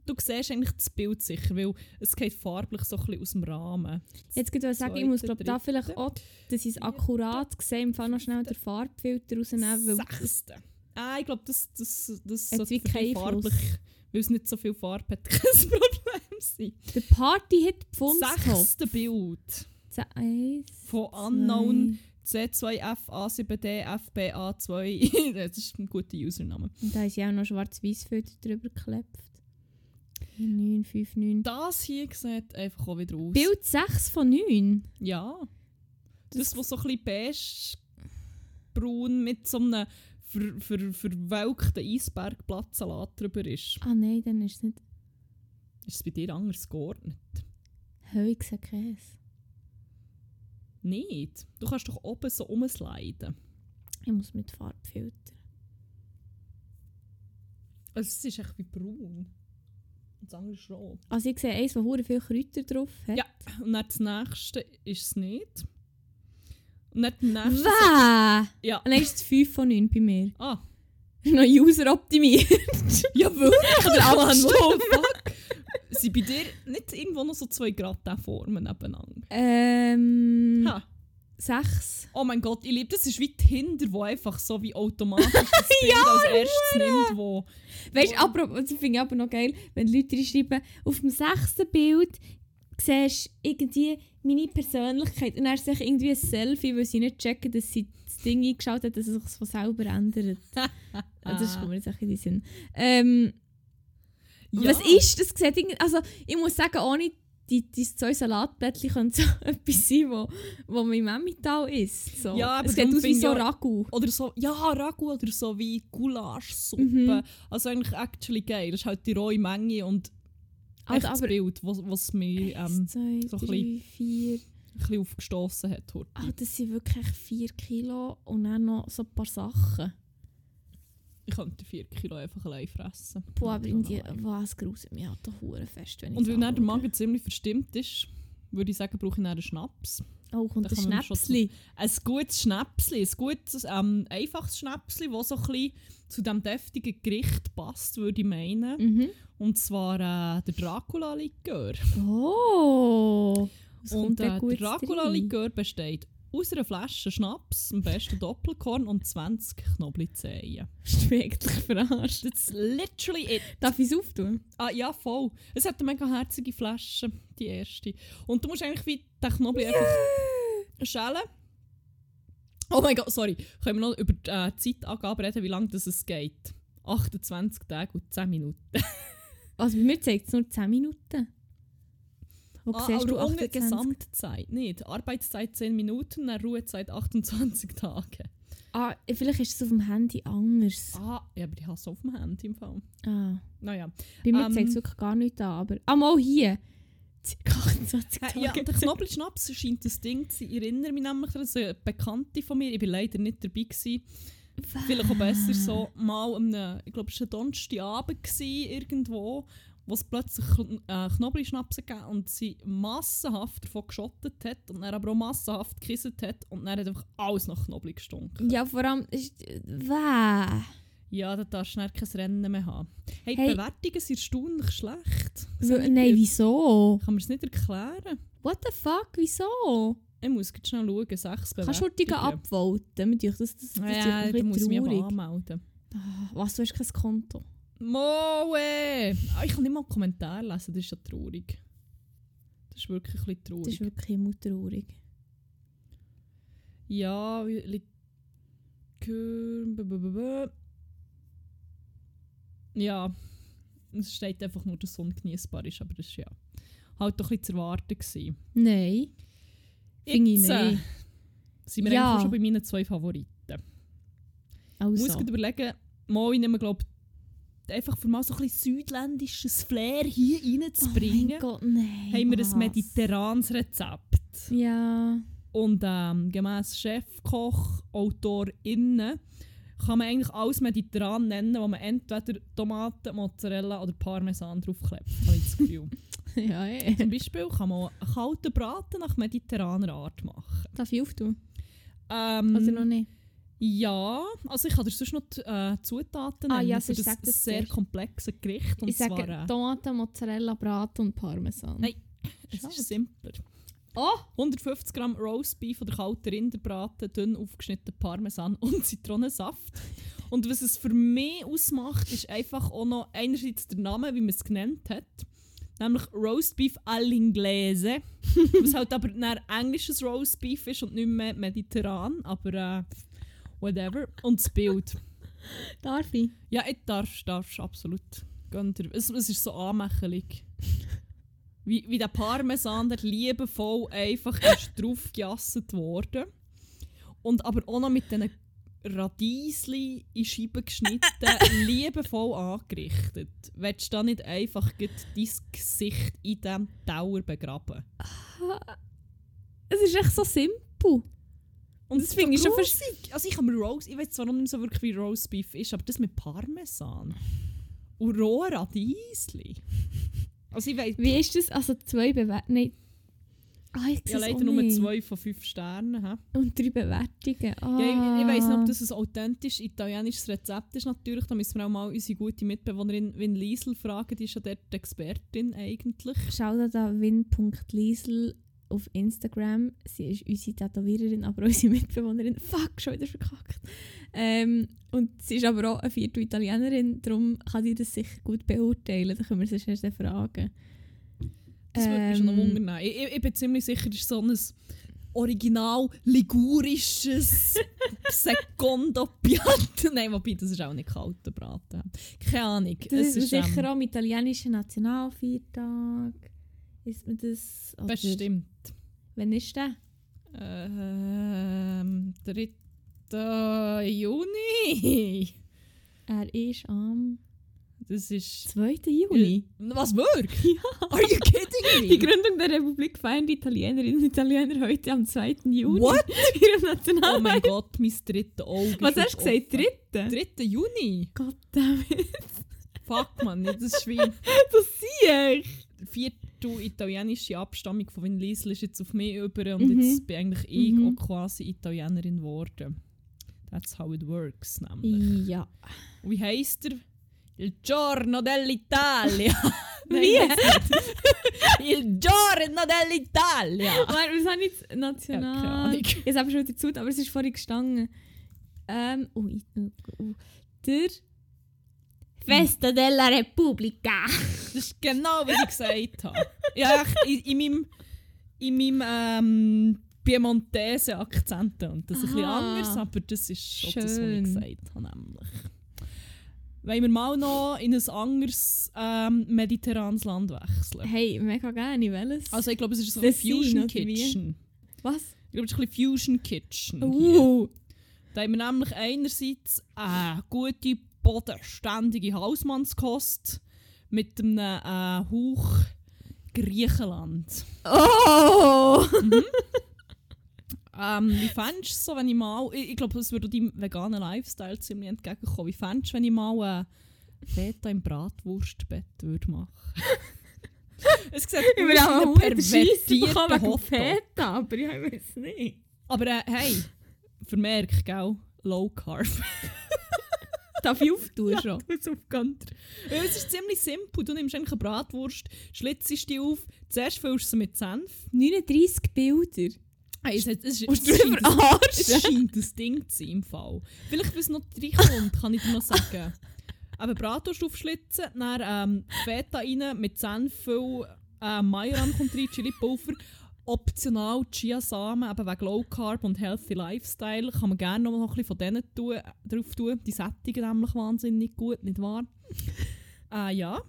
du siehst eigentlich das Bild sicher, weil es geht farblich so ein bisschen aus dem Rahmen. Jetzt würde ich sagen, ich muss glaub, da vielleicht auch, dass ich es akkurat sehe, im Fall noch schnell den Farbfilter rausnehmen, weil Sechste. Ah, ich glaube, das, das, das Hat's wie sollte für weil es nicht so viel Farbe hat, (laughs) kein Problem sein. der Party-Hit Pfundstopf. Sechste Bild Eins, von Unknown C2FA7D FBA2. (laughs) das ist ein guter Username. Und da ist ja auch noch schwarz-weiß-Filter drüber geklebt. 9, 5, 9. Das hier sieht einfach auch wieder aus. Bild 6 von 9. Ja. Das, was so ein bisschen beige braun mit so einem ver, ver, verwelkten Eisbergblattsalat drüber ist. Ah nein, dann ist es nicht Ist es bei dir anders geordnet? Höchster Käse. Nicht. Du kannst doch oben so umsliden. Ich muss mit Farbfilter. Also es ist echt wie braun. Und das andere ist rot. Also ich sehe eins, das hure viel Kräuter drauf hat. Ja. Und dann das nächste ist es nicht. Und dann das nächste... Wäh! Ja. Dann ist es 5 von 9 bei mir. Ah. (laughs) Noch User optimiert. (laughs) Ja, wirklich? (laughs) Oder abgestimmt. fuck? Sind bei dir nicht irgendwo noch so zwei Gratin-Formen nebeneinander? ähm. Ha. 6. Oh mein Gott, ich liebe das. ist wie Tinder, wo einfach so wie automatisch das Bild als erstes nimmt, wo... Weißt du, das finde ich aber noch geil, wenn Leute schreiben, auf dem sechsten Bild siehst irgendwie meine Persönlichkeit und dann ist irgendwie ein Selfie, weil sie nicht checken, dass sie das Ding eingeschaut hat, dass es sich von selber ändert. (laughs) Ah, das kommt mir jetzt auch in den Sinn. Ähm, Ja. Was ist das? Sieht also, ich muss sagen, ohne die, die zwei Salatblättchen könnte so (laughs) etwas sein, wo, wo man im Emmental isst. So. Ja, aber es sieht aus wie so Ragu. Oder so, ja, Ragu oder so wie Gulaschsuppe. Mhm. Also eigentlich actually geil. Das ist halt die rohe Menge und Also, echt das aber Bild, was, was mich ähm, zwei, so ein bisschen- vier. ein bisschen aufgestossen hat. heute. Ah, das sind wirklich 4 Kilo und dann noch so ein paar Sachen. Ich könnte 4 Kilo einfach allein fressen. Boah, aber irgendwie, Allein. was gruselt mich halt doch fest, wenn ich Und weil dann der. Magen ziemlich verstimmt ist, würde ich sagen, brauche ich einen Schnaps. Oh, kommt ein Schnäpsli. Ein gutes Schnäpsli, ein gutes, ähm, einfaches Schnäpsli, das so ein bisschen zu diesem deftigen Gericht passt, würde ich meinen. Mhm. Und zwar äh, der Dracula-Likör. Oh. Und äh, der? Dracula-Likör besteht aus einer Flasche Schnaps, am besten Doppelkorn und 20 Knoblauchzehen. Mich eigentlich verarscht? That's literally it. Darf ich es auftun? Ah, ja, voll. Es hat eine mega herzige Flasche, die erste. Und du musst eigentlich wie den Knoblauch einfach schälen. Oh mein Gott, sorry. Können wir noch über die äh, Zeitangabe reden, wie lange das es geht? 28 Tage und 10 Minuten. (laughs) Also bei mir zeigt es nur 10 Minuten. Wo Ah, siehst du aber ohne 28? Gesamtzeit nicht. Arbeitszeit 10 Minuten, dann Ruhezeit 28 (laughs) Tage. Ah, vielleicht ist es auf dem Handy anders. Ah, ja, aber ich habe es auf dem Handy im Fall. Ah. Naja. Bei mir Ähm. zeigt es wirklich gar nichts an. Aber... Ah, mal hier! (laughs) Circa 28 Tage. Ja, der (laughs) Knoblauchschnaps scheint das Ding zu sein. Ich erinnere mich nämlich dass eine Bekannte von mir, ich war leider nicht dabei, gewesen, vielleicht auch besser so, mal am, einem- ich glaube es war ein Donnerstagabend irgendwo, wo es plötzlich äh, Knoblauchschnaps gegeben und sie massenhaft davon geschottet hat und dann aber auch massenhaft gekisset hat und dann hat einfach alles nach Knoblauch gestunken. Ja, vor allem... Ist, Wäh! Ja, da darfst du dann kein Rennen mehr haben. Hey, die Hey. Bewertungen sind erstaunlich schlecht. W- Nein, wieso? Kann man es nicht erklären? What the fuck? Wieso? Ich muss jetzt schnell schauen, sechs Bewertungen. Kannst du die denkt, Das, das, das ist Ja, da muss ich mich anmelden. Ah, Was, du hast kein Konto? Moe! Ah, ich kann nicht mal Kommentar lesen, das ist ja traurig. Das ist wirklich ein bisschen Das traurig. ist wirklich immer traurig. Ja, Ja, es steht einfach nur, dass es ungenießbar ist, aber das war ja halt doch ein bisschen zu erwarten. Gewesen. Nein. Finde ich äh, nicht. sind wir Ja. eigentlich schon bei meinen zwei Favoriten. Ich muss Also. gerade überlegen, mal ich nehme, glaube einfach für mal so ein bisschen südländisches Flair hier Oh reinzubringen, mein Gott, nein. haben wir was? ein mediterranes Rezept. Ja. Und ähm, gemäss Chefkoch, AutorInnen, kann man eigentlich alles mediterran nennen, wo man entweder Tomaten, Mozzarella oder Parmesan draufklebt. Habe ich das Gefühl. (laughs) ja, eh. Zum Beispiel kann man einen kalten Braten nach mediterraner Art machen. Darf ich auftun? Ähm, Oder noch nicht? Ja, also ich dir sonst noch die äh, Zutaten Ah, ja, für das sag das sehr komplexe Gericht. Und ich sage zwar, äh, Tomaten, Mozzarella, Braten und Parmesan. Nein. (laughs) es schade. ist simpler. Oh! 150 Gramm Roastbeef oder kalten Rinderbraten, dünn aufgeschnitten Parmesan (laughs) und Zitronensaft. Und was es für mich ausmacht, ist einfach auch noch einerseits der Name, wie man es genannt hat. Nämlich Roastbeef all'inglese. (laughs) was halt aber ein englisches Roastbeef ist und nicht mehr mediterran. Aber äh, whatever. Und das Bild. (laughs) Darf ich? Ja, ich darf, darfst absolut. Dir. Es, es ist so anmächelig. (laughs) Wie, wie der Parmesan, der liebevoll einfach ist (laughs) draufgejasset worden. Und aber auch noch mit diesen Radiesli in Scheiben geschnitten, liebevoll angerichtet. Willst du da nicht einfach dein Gesicht in diesem Tower begraben? Es ist echt so simpel. Und Das finde ich schon grusig. Also ich habe Roast, ich weiß zwar noch nicht so wirklich wie Roastbeef ist, aber das mit Parmesan und rohen Radiesli. Also ich weiß, Wie ist das? Also zwei Bewertungen. Nein. Ah, ich ja leider nur nicht. zwei von fünf Sternen. He? Und drei Bewertungen. Ah. Ja, ich, ich weiß nicht, ob das ein authentisch italienisches Rezept ist natürlich. Da müssen wir auch mal unsere gute Mitbewohnerin Win Liesel fragen, die ist ja dort die Expertin eigentlich. Schau da da win.liesel auf Instagram. Sie ist unsere Tätowiererin, aber unsere Mitbewohnerin. Fuck, schon wieder verkackt. Ähm, und sie ist aber auch eine vierte Italienerin, darum kann die das sicher gut beurteilen. Da können wir sie erst fragen. Das würde mich schon noch Ähm, wundern. Ich, ich, ich bin ziemlich sicher, das ist so ein original ligurisches (laughs) Secondo Piatto. Nein, wobei, das ist auch nicht kalter Braten. Keine Ahnung. Das es ist, ähm, sicher auch am italienischen Nationalviertag. Ist mir das... oder- Bestimmt. Wann ist der? Ähm, 3. Juni. Er ist am Das ist. 2. Juni. Was wirklich? (laughs) Ja. Are you kidding me? Die Gründung der Republik feiern die Italienerinnen und Italiener heute am 2. Juni. What? (laughs) Oh mein Gott, mein drittes Auge. Was hast du gesagt? Dritte? 3. Juni? Goddammit. Fuck man, das ist wie (laughs) Das sehe ich. 4. du italienische Abstammung von Vin Liesel ist jetzt auf mich über und Mhm. jetzt bin eigentlich ich Mhm. auch quasi Italienerin geworden. That's how it works, nämlich. Ja. Und Wie heisst er? Il giorno dell'Italia. (laughs) (laughs) Nein, Wie? (laughs) Il giorno dell'Italia. Warte, was habe ich jetzt? National. Jetzt habe ich schon wieder zu, aber es ist vorhin gestanden. Ähm, oh, ich- oh, oh. Der Festa della Repubblica. (laughs) Das ist genau, wie ich gesagt habe. Ja, ich, in, in meinem, in meinem ähm, Piemontese-Akzent und das ist ein bisschen anders, aber das ist schon das, was ich Schön. gesagt habe. Nämlich. Wollen wir mal noch in ein anderes ähm, mediterranes Land wechseln? Hey, mega gerne, welches? Also ich glaube, es ist so ein Fusion? Kitchen. was? Ich glaube, es ist ein bisschen Fusion Kitchen. hier. Uh, Da haben wir nämlich einerseits eine gute, bodenständige Hausmannskost mit einem äh, Hauch Griechenland. oh! Ähm, wie fändest du es so, wenn ich mal... Ich, ich glaube, es würde deinem veganen Lifestyle ziemlich entgegenkommen. Wie fändest du, wenn ich mal äh, Feta im Bratwurstbett würde machen? (laughs) es sieht Ich will auch ein pervertierter. Feta, aber ich weiß nicht. Aber äh, hey, vermerk, gell? Low Carb. (laughs) Darf ich auftun schon? Das auf ganz. Ja, es ist ziemlich simpel. Du nimmst eigentlich eine Bratwurst, schlitzest die auf, zuerst füllst du sie mit Senf. 39 Bilder. Hey, es, es, es, es, du scheint, es scheint ein Ding zu sein im Fall. Vielleicht, wenn es noch reinkommt, kann ich dir noch sagen. Aber Bratwurst aufschlitzen, dann ähm, Feta rein, mit Senf viel äh, Majoran kommt rein, Chili-Pulver. Optional Chiasamen, eben wegen Low Carb und Healthy Lifestyle, kann man gerne noch mal ein bisschen von denen tun, drauf tun. Die sättigen nämlich wahnsinnig gut, nicht wahr? äh, ja.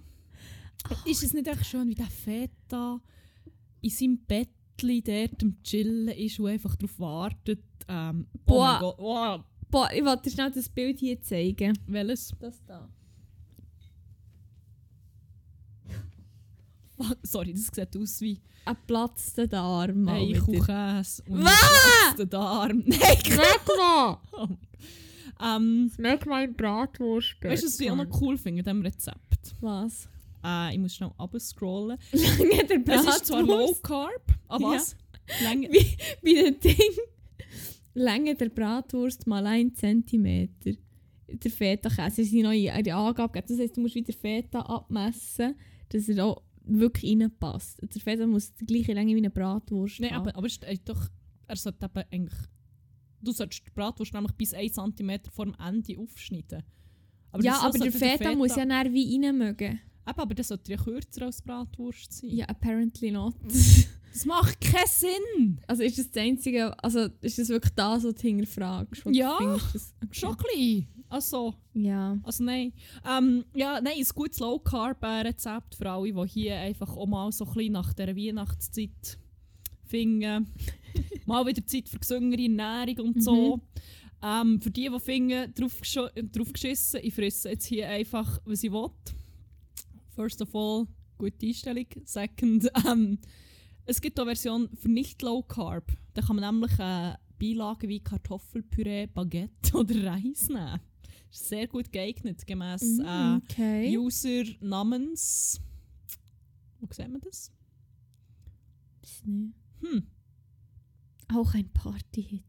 Ist es nicht echt schön, wie der Feta in seinem Bettli dort am Chillen ist und einfach darauf wartet? Ähm, oh Boah. wow. Boah, ich wollte dir schnell das Bild hier zeigen. Welches? Das da. (laughs) sorry, das sieht aus wie Ein platzter Darm. (laughs) mal ein wieder. Kuchkäse und ein Darm. Nein, Merkmal! oh mein Gott. ähm, Das Merkmal im Bratwurst. Weißt du, was ich auch noch cool finde an diesem Rezept? Was? Äh, ich muss schnell abscrollen. (laughs) Lange der Es ist zwar Low Bratwurst. Carb, aber Ja. was? Länge- Wie bei dem Ding. Länge der Bratwurst mal 1 cm. Der Feta-Käse ist noch in die Angabe gegeben. Das heisst, du musst wieder Feta abmessen, dass er auch wirklich reinpasst. Der Feta muss die gleiche Länge wie eine Bratwurst Nein, haben. aber, aber es steht doch, er sollte eben eigentlich. Du solltest die Bratwurst nämlich bis 1 cm vor dem Ende aufschneiden. Aber ja, aber der sollte Feta, muss ja näher wie rein mögen. Eben, aber das sollte ja kürzer als Bratwurst sein. Ja, apparently not. (laughs) Das macht keinen Sinn! Also ist das das Einzige, also ist das wirklich das, was du hinterfragst? Ja, okay. Schon ein bisschen. Also, Ja. also nein. Ähm, ja, nein, ein gutes Low-Carb-Rezept für alle, die hier einfach auch mal so ein bisschen nach dieser Weihnachtszeit finden. (laughs) mal wieder Zeit für gesündere Ernährung und so. Ähm, für die, die finden, drauf, gescho- drauf geschissen, ich fresse jetzt hier einfach, was ich will. First of all, gute Einstellung. Second, ähm, es gibt auch eine Version für nicht Low Carb. Da kann man nämlich äh, Beilagen wie Kartoffelpüree, Baguette (laughs) oder Reis nehmen. Sehr gut geeignet, gemäss Mm, äh, okay. User namens. Wo sieht man das? Hm, Auch ein Partyhit.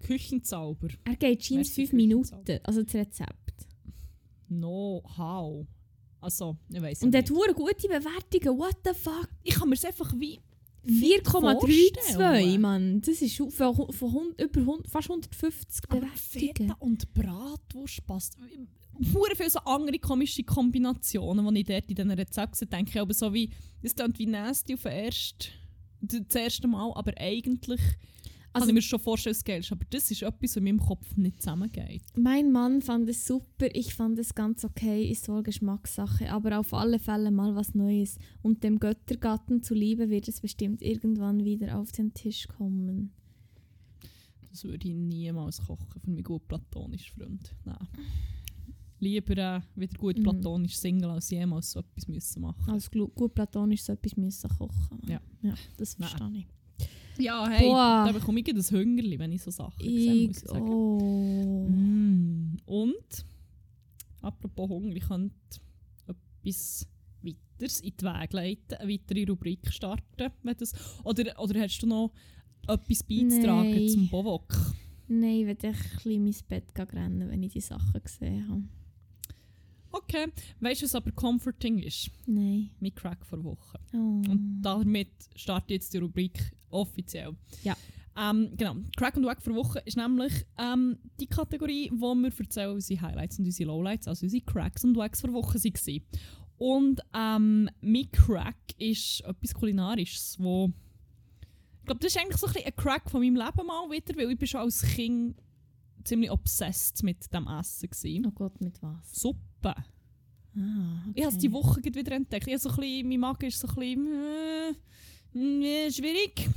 Küchenzauber. Er geht Merci, 5 Minuten, also das Rezept. No, how? Also, ich weiß Und er hat gute Bewertungen, what the fuck? Ich kann mir es einfach wie. Nicht 4,32, vorstellen. Mann. Das ist von, von hund- über hund- fast 150 Aber Bewertungen. Und Bratwurst passt. Hure viele so andere komische Kombinationen, die ich dort in diesen Rezepten denke aber so wie, es klingt wie nasty auf ersten, das erste Mal, aber eigentlich Also- kann ich mir schon vorstellen, dass es geil ist. Aber das ist etwas, was in meinem Kopf nicht zusammengeht. Mein Mann fand es super, ich fand es ganz okay, ist wohl Geschmackssache, aber auf alle Fälle mal was Neues. Und dem Göttergatten zuliebe wird es bestimmt irgendwann wieder auf den Tisch kommen. Das würde ich niemals kochen für meinen gut platonischen Freund. Nein. Lieber äh, wieder gut Mhm. platonisch Single, als jemals so etwas müssen machen. Als gut platonisch so etwas müssen kochen. Ja. ja das Nein. verstehe ich. Ja, hey, Boah. da bekomme ich das Hüngerli, wenn ich so Sachen sehe, muss ich Ich, sagen. oh. Mm. Und, apropos Hunger, ich könnte etwas weiter in die Wege leiten, eine weitere Rubrik starten? Wenn das, oder, oder hast du noch etwas beizutragen Nein. zum Bovok? Nein, ich werde ein bisschen ins Bett gehen rennen, wenn ich die Sachen gesehen habe. Okay. Weißt du, was aber comforting ist? Nein. Mein Crack vor Woche. Oh. Und damit startet jetzt die Rubrik offiziell. Ja. Ähm, genau. Crack und Wack vor Woche ist nämlich ähm, die Kategorie, wo wir erzählen unsere Highlights und unsere Lowlights, also unsere Cracks und Wacks vor Woche waren. Und ähm, mein Crack ist etwas Kulinarisches, wo ich glaube, das ist eigentlich so ein, bisschen ein Crack von meinem Leben mal wieder, weil ich bin schon als Kind ziemlich obsessed mit dem Essen gewesen. oh Gott, mit was? Suppe. Ah, okay. Ich habe es die Woche wieder entdeckt. Ich so ein bisschen, mein Magen ist so ein bisschen äh, äh, schwierig.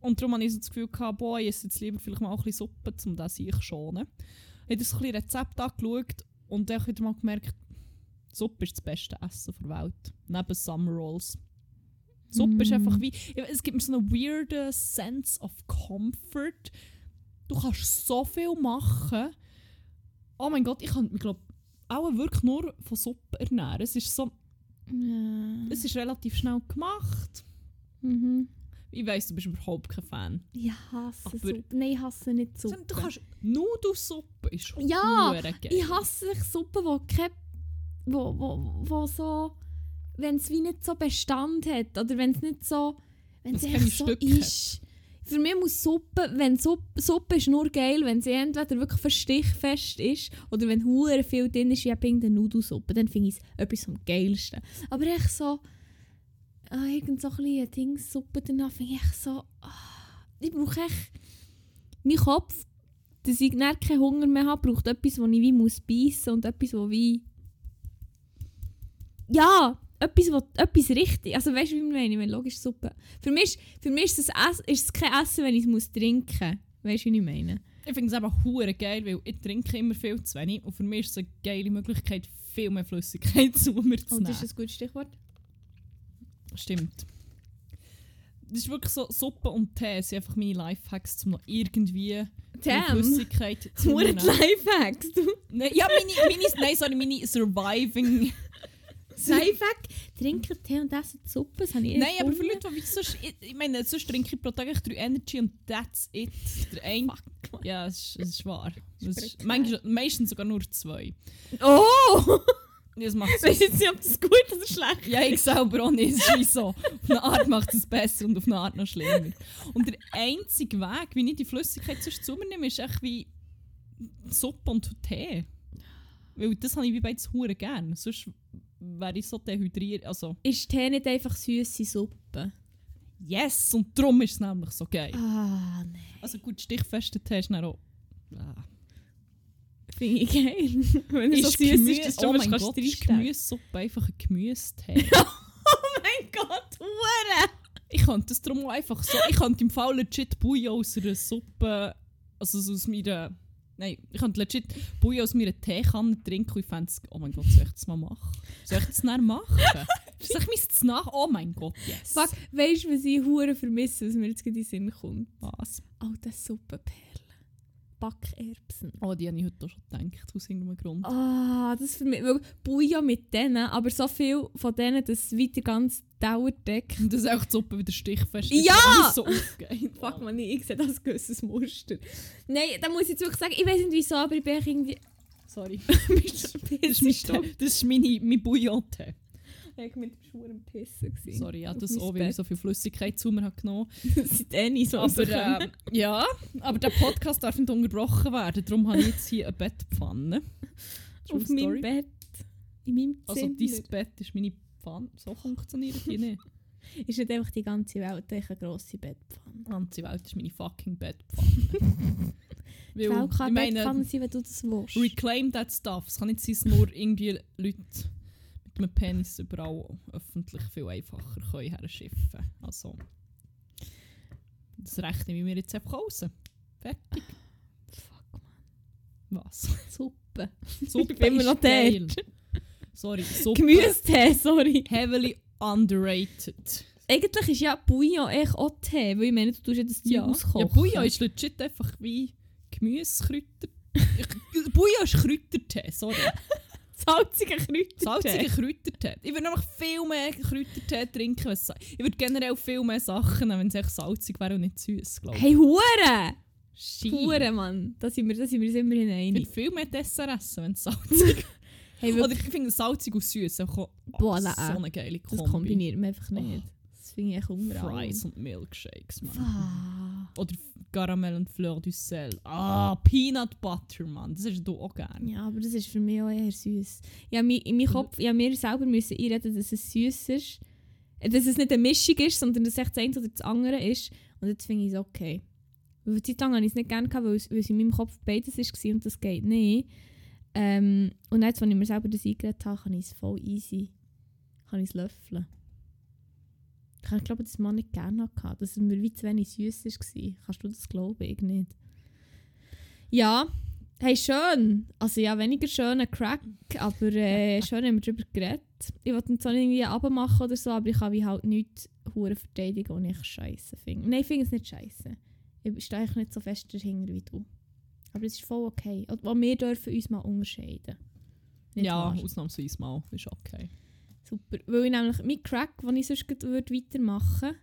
Und darum hatte ich so das Gefühl, gehabt, boah, ich esse jetzt lieber vielleicht mal ein bisschen Suppe, um das ich schonen. Ich habe das ein bisschen Rezept angeschaut und dann habe ich wieder mal gemerkt, Suppe ist das beste Essen der Welt. Neben Summer Rolls. Suppe ist Mm. einfach wie... ich- Es gibt mir so einen weirden Sense of Comfort. Du kannst so viel machen. Oh mein Gott, ich kann mich, glaube auch wirklich nur von Suppe ernähren. Es ist so... Ja. Es ist relativ schnell gemacht. Mhm. Ich weiss, du bist überhaupt kein Fan. Ich hasse Aber- Suppe. Nein, ich hasse nicht Suppe. Du kannst Nudelsuppe ist Ja. Ich hasse Suppe, wo kein, wo, wo, wo so, wenn es wie nicht so Bestand hat oder wenn es nicht so, wenn es keine so Stücke hat. ist. Für mich muss Suppe, wenn Suppe, Suppe ist nur geil, wenn sie entweder wirklich verstichfest ist oder wenn hure viel drin ist, wie eben irgendeine Nudelsuppe, dann finde ich es etwas vom geilsten. Aber echt so, ah, irgend so ein bisschen Dingssuppe danach finde ich echt so, ah, ich brauche echt, mein Kopf dass ich dann keinen Hunger mehr habe, braucht etwas, wo ich wie muss beißen und etwas, wo wie... Ja, etwas, wo, etwas richtig... Also weißt du, wie ich meine? Ich meine, logisch Suppe. Für mich, ist- für mich ist, es Ess, ist es kein Essen, wenn ich es muss trinken muss. Weißt du, wie ich meine? Ich finde es einfach hure geil, weil ich trinke immer viel zu wenig. Und für mich ist es eine geile Möglichkeit, viel mehr Flüssigkeit (laughs) zu mir zu Und nehmen. das ist ein gutes Stichwort. Stimmt. Das ist wirklich so, Suppe und Tee sind einfach meine Lifehacks, um noch irgendwie Damn! Flüssigkeit zu (laughs) nehmen. Lifehacks, du. Nein, ja, meine, meine, nein, sorry, meine Surviving... (laughs) Lifehack? Trinken Tee und essen Suppe, das habe ich Nein, aber für. Leute, die wie sonst... Ich, ich meine, sonst trinke ich pro Tag drei Energy und that's it. Der ein, Fuck. ja, es ist, es ist wahr. Ist, manchmal, meistens sogar nur zwei. Oh! (laughs) Das macht jetzt nicht, ob das gut oder schlecht Ja, ich selber auch nicht. Es ist so. Auf eine Art macht es besser und auf eine Art noch schlimmer. Und der einzige Weg, wie ich die Flüssigkeit sonst zu mir nehme, ist echt wie Suppe und Tee. Weil das habe ich wie beides hure gern. Sonst wäre ich so dehydriert. Also, Ist Tee nicht einfach süße Suppe? yes! Und darum ist es nämlich so geil. Ah, nein. Also gut, stichfester Tee ist dann auch... Ah. Finde ich geil. Wenn er so süß Gemüse- ist, dass du oh mein fast Gott, ist. Gemüsesuppe einfach ein Gemüsetee. (laughs) Oh mein Gott, Hure! Ich könnte das darum einfach so. Ich könnte im Fall legit Bouillon aus einer Suppe. Also so aus meiner. Nein, ich könnte legit Bouillon aus meiner Teekanne trinken und ich fände es. Oh mein Gott, soll ich das mal machen? Soll ich das dann machen? (laughs) soll ich das nach? Oh mein Gott, yes. Fuck, weißt du, was ich Hure vermisse, was mir jetzt gerade in den Sinn kommt? Was? Alte Suppenperlen. Backerbsen. Oh, die habe ich heute auch schon gedacht, aus irgendeinem Grund. Ah, das für mich. Weil Bouillon mit denen, aber so viel von denen, dass es weiter ganz dauerdeckt. Und das ist auch die Suppe wieder stichfest. Ja! Ist so aufgeht. (laughs) Fuck man, ich sehe das gewisses Muster. Nein, da muss ich jetzt wirklich sagen, ich weiß nicht wieso, aber ich bin irgendwie. Sorry. (laughs) Das ist, mein, das ist meine, mein Bouillon-Tee. Ich war mit dem Schuh am Pissen. gewesen. Sorry, ja, das auch, weil ich so viel Flüssigkeit zu mir habe genommen (laughs) Das sind eh nicht so Aber äh, ja, aber der Podcast darf nicht unterbrochen werden. Darum habe ich jetzt hier eine Bettpfanne. True Auf meinem. Bett. In meinem Also Zimmer. dein Bett ist meine Pfanne. So funktioniert die nicht. (laughs) Ist nicht einfach die ganze Welt eine grosse Bettpfanne. Die ganze Welt ist meine fucking Bettpfanne. (laughs) Weil, ich eine Bettpfanne meine, sein, wenn du das willst. reclaim that stuff. Es kann nicht sein, dass nur irgendwie Leute einem Penis überall öffentlich viel einfacher können herschiffen können. Also, das rechnen wir mir jetzt einfach raus. Fertig. Fuck, Was? Suppe. Suppe bin immer noch geil. Sorry, Suppe. Gemüsetee, sorry. Heavily underrated. Eigentlich ist ja Bouillon echt auch Tee, weil ich meine, du tust ja das Zeug Ja, auskochen. ja Bouillon ist legit einfach wie Gemüsekräuter. (laughs) Bouillon ist Kräutertee, sorry. Salziger Kräutertee. Salziger Kräutertee. Ich würde noch viel mehr Kräutertee trinken. sa- Ich würde generell viel mehr Sachen nehmen, wenn es echt salzig wäre und nicht süß, glaube ich. Hey, Hure! Hure, Mann. Da sind wir, da sind wir uns immerhin Ich einig. würde viel mehr Dessert essen, wenn es salzig (laughs) Hey, Oder ich finde salzig und süß Boah, so eine geile das Kombi. kombiniert man einfach nicht. Das finde ich echt unreal. Fries und Milkshakes, man. Ah. Oder Caramel und Fleur du Sel. Ah, Peanut Butter, man. Das hast du auch gerne. Ja, aber das ist für mich auch eher süß. Ja, in meinem Kopf, ja, mir selber müssen einreden, dass es süß ist. Äh, Dass es nicht eine Mischung ist, sondern dass es echt das eine oder das andere ist. Und jetzt finde ich es okay. Weil Zeit lang habe ich es nicht gerne weil es, weil es in meinem Kopf beides war und das geht nicht. Ähm, und jetzt, als ich mir selber das eingeredet habe, kann ich es voll easy kann ich es löffeln. Ich glaube, das Mann nicht gerne hatte, dass es mir wie zu wenig süß war. Kannst du das glauben? Ich nicht. Ja, hey, schön. Also ja, weniger schöner Crack, aber äh, (laughs) schön haben wir darüber geredet. Ich wollte ihn zwar nicht irgendwie abmachen oder so, aber ich kann wie halt nichts hure verteidigen, die ich scheiße finde. Nein, ich finde es nicht scheiße. Ich stehe eigentlich nicht so fest dahinter wie du. Aber es ist voll okay. Und wir dürfen uns mal unterscheiden. Nicht ja, wahr? ausnahmsweise mal. Ist okay. Super. Weil ich nämlich mein Crack, den ich sonst würde weitermachen würde,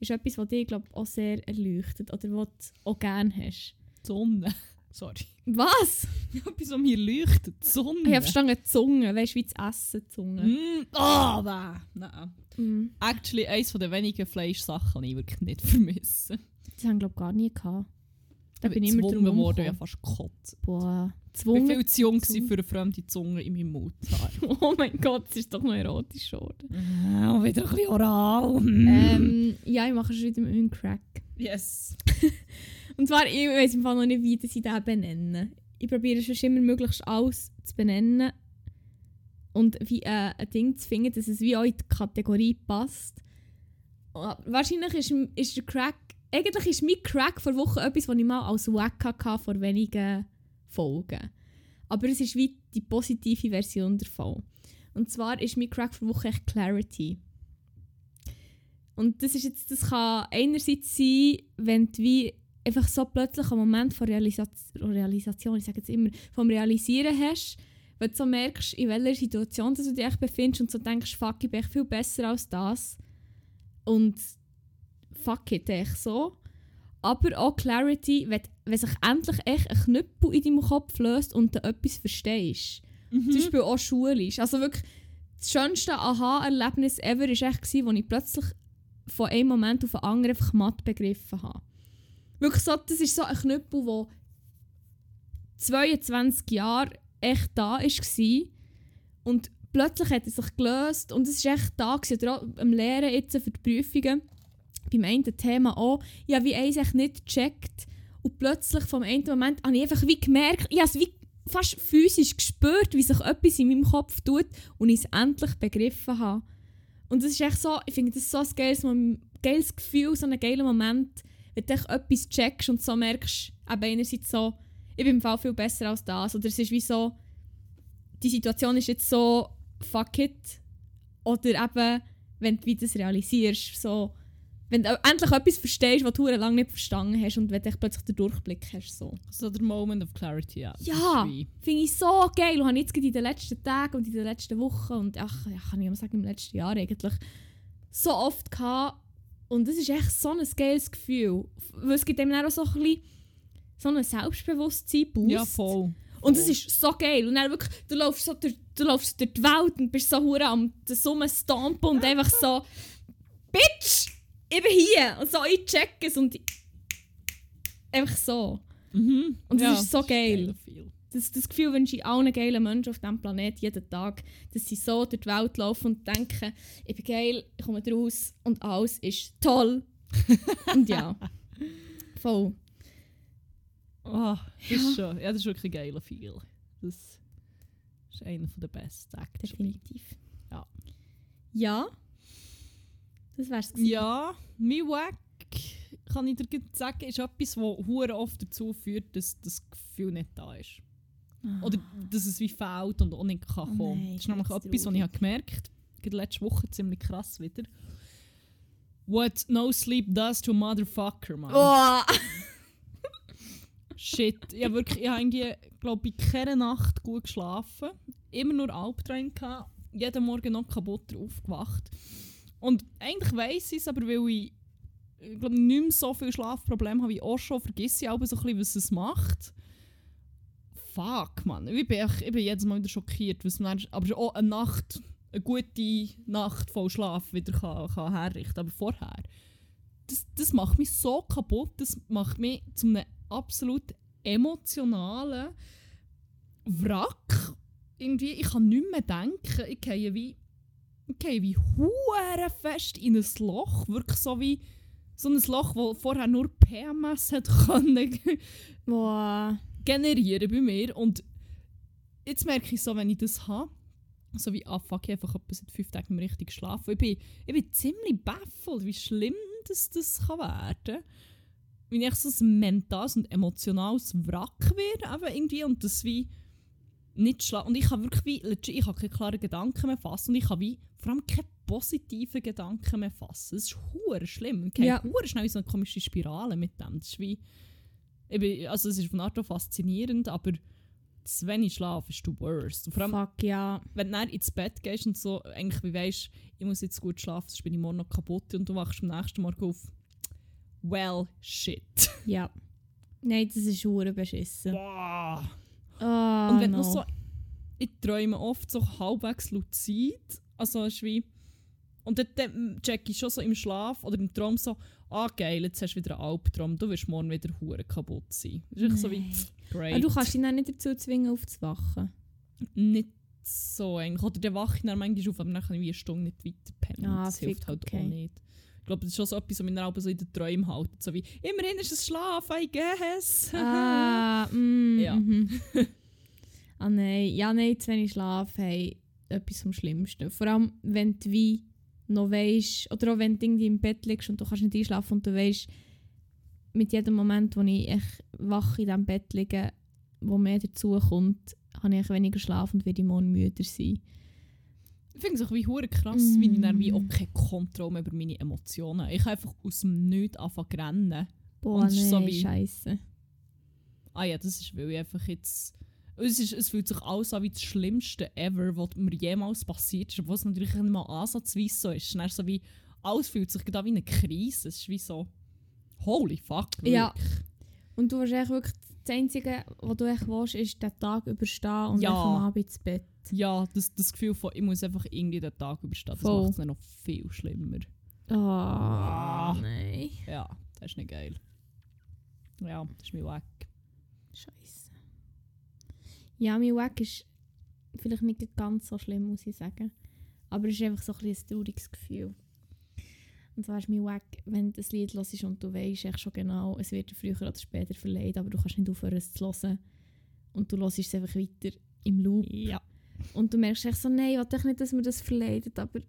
ist etwas, was dich glaub, auch sehr erleuchtet oder was du auch gerne hast. Die Sonne. (laughs) Sorry. Was? (laughs) Etwas, was mir leuchtet. Die Sonne. Ich habe verstanden, Zunge. Weißt du, wie zu essen, Zunge. Mm, oh, nein. Nein. Mm. Actually, eines der wenigen Fleischsachen, die ich wirklich nicht (laughs) vermisse. Das haben glaube ich gar nie gehabt. Da Ich bin ich immer gezwungen drum worden, ja rumgekommen. fast gekotzt. Boah. Ich war Zwungen. viel zu jung für eine fremde Zunge in meinem Mund. (laughs) Oh mein Gott, es ist doch noch erotisch geworden. Oh, wieder ein bisschen oral. Ähm, ja, ich mache schon wieder mit meinem Crack. Yes. (laughs) Und zwar, ich weiß im Fall noch nicht, wie das ich den benenne. Ich probiere schon immer möglichst alles zu benennen und wie äh, ein Ding zu finden, dass es wie auch in die Kategorie passt. Und wahrscheinlich ist, ist der Crack, eigentlich ist mein Crack vor Wochen etwas, was ich mal als Wack hatte vor wenigen Folgen. Aber es ist wie die positive Version davon. Und zwar ist mein Crack vor Woche echt Clarity. Und das, ist jetzt, das kann einerseits sein, wenn du wie einfach so plötzlich einen Moment von Realisa Realisation, ich sage jetzt immer, vom Realisieren hast, wenn du so merkst, in welcher Situation du dich befindest und so denkst, fuck, ich bin echt viel besser als das. Und fuck it, echt so. Aber auch Clarity, wenn, wenn sich endlich echt ein Knüppel in deinem Kopf löst und du etwas verstehst. Mhm. Zum Beispiel auch schulisch. Also wirklich, das schönste Aha-Erlebnis ever war echt, als ich plötzlich von einem Moment auf den anderen einfach matt begriffen habe. Wirklich so, das ist so ein Knüppel, der 22 Jahre echt da war und plötzlich hat er sich gelöst und es ist echt da gewesen, oder auch am Lehren jetzt für die Prüfungen, beim einen Thema auch, ja wie eins echt nicht gecheckt und plötzlich vom einen Moment habe ich einfach wie gemerkt, ich habe es wie fast physisch gespürt, wie sich etwas in meinem Kopf tut und ich es endlich begriffen habe. Und das ist echt so, ich finde das so ein geiles, geiles Gefühl, so ein geiler Moment, wenn du etwas checkst und so merkst, eben einerseits so, ich bin im Fall viel besser als das. Oder es ist wie so, die Situation ist jetzt so, fuck it. Oder eben, wenn du das realisierst, so, wenn du endlich etwas verstehst, was du lange nicht verstanden hast und wenn du plötzlich den Durchblick hast. So. So der Moment of Clarity, ja. Ja. Finde ich so geil und habe jetzt in den letzten Tagen und in den letzten Wochen und ach, ja, kann ich mal sagen, im letzten Jahr eigentlich so oft gehabt. Und das ist echt so ein geiles Gefühl. Weil es gibt dann auch so ein bisschen so ein Selbstbewusstsein-Boost. Ja, voll. Und es ist so geil. Und dann wirklich, du läufst so durch, du läufst durch die Welt und bist so hure am der Summe stampen und (laughs) einfach so Bitch! Ich bin hier! Und so, ich check es und ich, einfach so. Mhm. Und das Ja, ist so geil. Das, das Gefühl wünsche ich allen geilen Menschen auf diesem Planeten jeden Tag, dass sie so durch die Welt laufen und denken, ich bin geil, ich komme raus und alles ist toll. (laughs) und ja, voll. Oh, das, ist schon, ja, das ist wirklich ein geiler Feel. Das ist einer der besten, actually. Definitiv. Ja. Ja. Das wär's gewesen. Ja, mein Wack, kann ich dir sagen, ist etwas, das hure oft dazu führt, dass das Gefühl nicht da ist. Oder dass es wie fehlt und auch nicht kann Oh kommen. nein, das ist nämlich etwas, was ich habe gemerkt habe, letzte Woche ziemlich krass wieder. What no sleep does to a motherfucker, man. Oh. (laughs) Shit. Ich habe wirklich, ich habe irgendwie, glaube ich, keine Nacht gut geschlafen. immer nur Albträume gehabt, jeden Morgen noch kaputt aufgewacht. Und eigentlich weiss ich es, aber weil ich, ich nicht mehr so viel Schlafprobleme habe wie auch schon, vergesse ich auch so ein bisschen, was es macht. Fuck, man. Ich bin, ich bin jedes Mal wieder schockiert, was man aber auch eine Nacht, eine gute Nacht voll Schlaf wieder kann, kann herrichten. Aber vorher, das, das macht mich so kaputt, das macht mich zu einem absolut emotionalen Wrack. Irgendwie, ich kann nicht mehr denken. Ich gehe wie, gehe wie hure fest in ein Loch. Wirklich so wie so ein Loch, wo vorher nur PMS hat (laughs) können Boah. generieren bei mir. Und jetzt merke ich so, wenn ich das habe, so wie, ah fuck, ich einfach etwa seit fünf Tagen richtig geschlafen. Ich bin, ich bin ziemlich baffelt, wie schlimm das, das kann werden Wenn ich so ein mentales und emotionales Wrack werde, aber irgendwie, und das wie nicht schlafen. Und ich habe wirklich wie, ich habe keine klaren Gedanken mehr fassen und ich habe wie vor allem keine positiven Gedanken mehr fassen. Das ist hure schlimm. Ich Ja. hure schnell in so eine komische Spirale mit dem. Das ist wie, bin, also es ist von Art faszinierend, aber zu wenig Schlaf ist the worst. Und vor allem, Fuck, ja. wenn du dann ins Bett gehst und so, eigentlich wie weisst, ich muss jetzt gut schlafen, sonst bin ich morgen noch kaputt und du wachst am nächsten Morgen auf. Well, shit. Ja. Nein, das ist hure beschissen. Boah. Ah, Und wenn no. noch so, ich träume oft so halbwegs luzid, also ist wie, und dann, dann check ich schon so im Schlaf oder im Traum so, ah geil, jetzt hast du wieder einen Albtraum, du wirst morgen wieder hure kaputt sein. Das ist echt so wie, great. Ah, du kannst dich dann nicht dazu zwingen, aufzuwachen. nicht so eigentlich. Oder der wache ich dann manchmal auf, aber dann kann ich wie eine Stunde nicht weiter pennen. Ah, das hilft halt okay. auch nicht. Ich glaube, das ist schon so etwas, was mich auch so in den Träumen hält. So wie, immerhin ist es Schlaf, I guess. ah, (laughs) mm, Ja. mhm. (laughs) ah nein, ja nein, zu wenig Schlaf, hey, etwas vom Schlimmsten. Vor allem, wenn du wie noch weisst, oder auch wenn du irgendwie im Bett liegst und du kannst nicht einschlafen und du weisst, mit jedem Moment, wo ich echt wach in diesem Bett liege, wo mehr dazu kommt, habe ich weniger Schlaf und werde morgen müder sein. Ich finde es wie hure krass, wie ich dann wie Mm. auch keine Kontrolle über meine Emotionen Ich habe einfach aus dem Nichts anfangen zu rennen. Boah, Und ist so wie- scheisse. Ah ja, das ist, weil ich einfach jetzt... Es, ist, es fühlt sich alles an wie das Schlimmste ever, was mir jemals passiert ist, obwohl es natürlich nicht mal ansatzweise so ist. Dann so wie, alles fühlt sich an wie eine Krise. Es ist wie so... Holy fuck, Ja. wirklich. Und du willst echt wirklich, das Einzige, was du echt willst, ist den Tag überstehen und Ja. einfach am Abend ins Bett. Ja, das, das Gefühl von, ich muss einfach irgendwie den Tag überstehen, das Voll. macht es dann noch viel schlimmer. Ah, nein. Ja, das ist nicht geil. Ja, das ist mir weg. Scheiße. Ja, mein Wack ist vielleicht nicht ganz so schlimm, muss ich sagen. Aber es ist einfach so ein, ein trauriges Gefühl. Und zwar ist mein Wack, wenn du ein Lied hörst und du weißt echt schon genau, es wird früher oder später verleiht, aber du kannst nicht aufhören es zu hören. Und du hörst es einfach weiter im Loop. Ja. Und du merkst echt so, nein, ich will nicht, dass mir das verleidet, aber,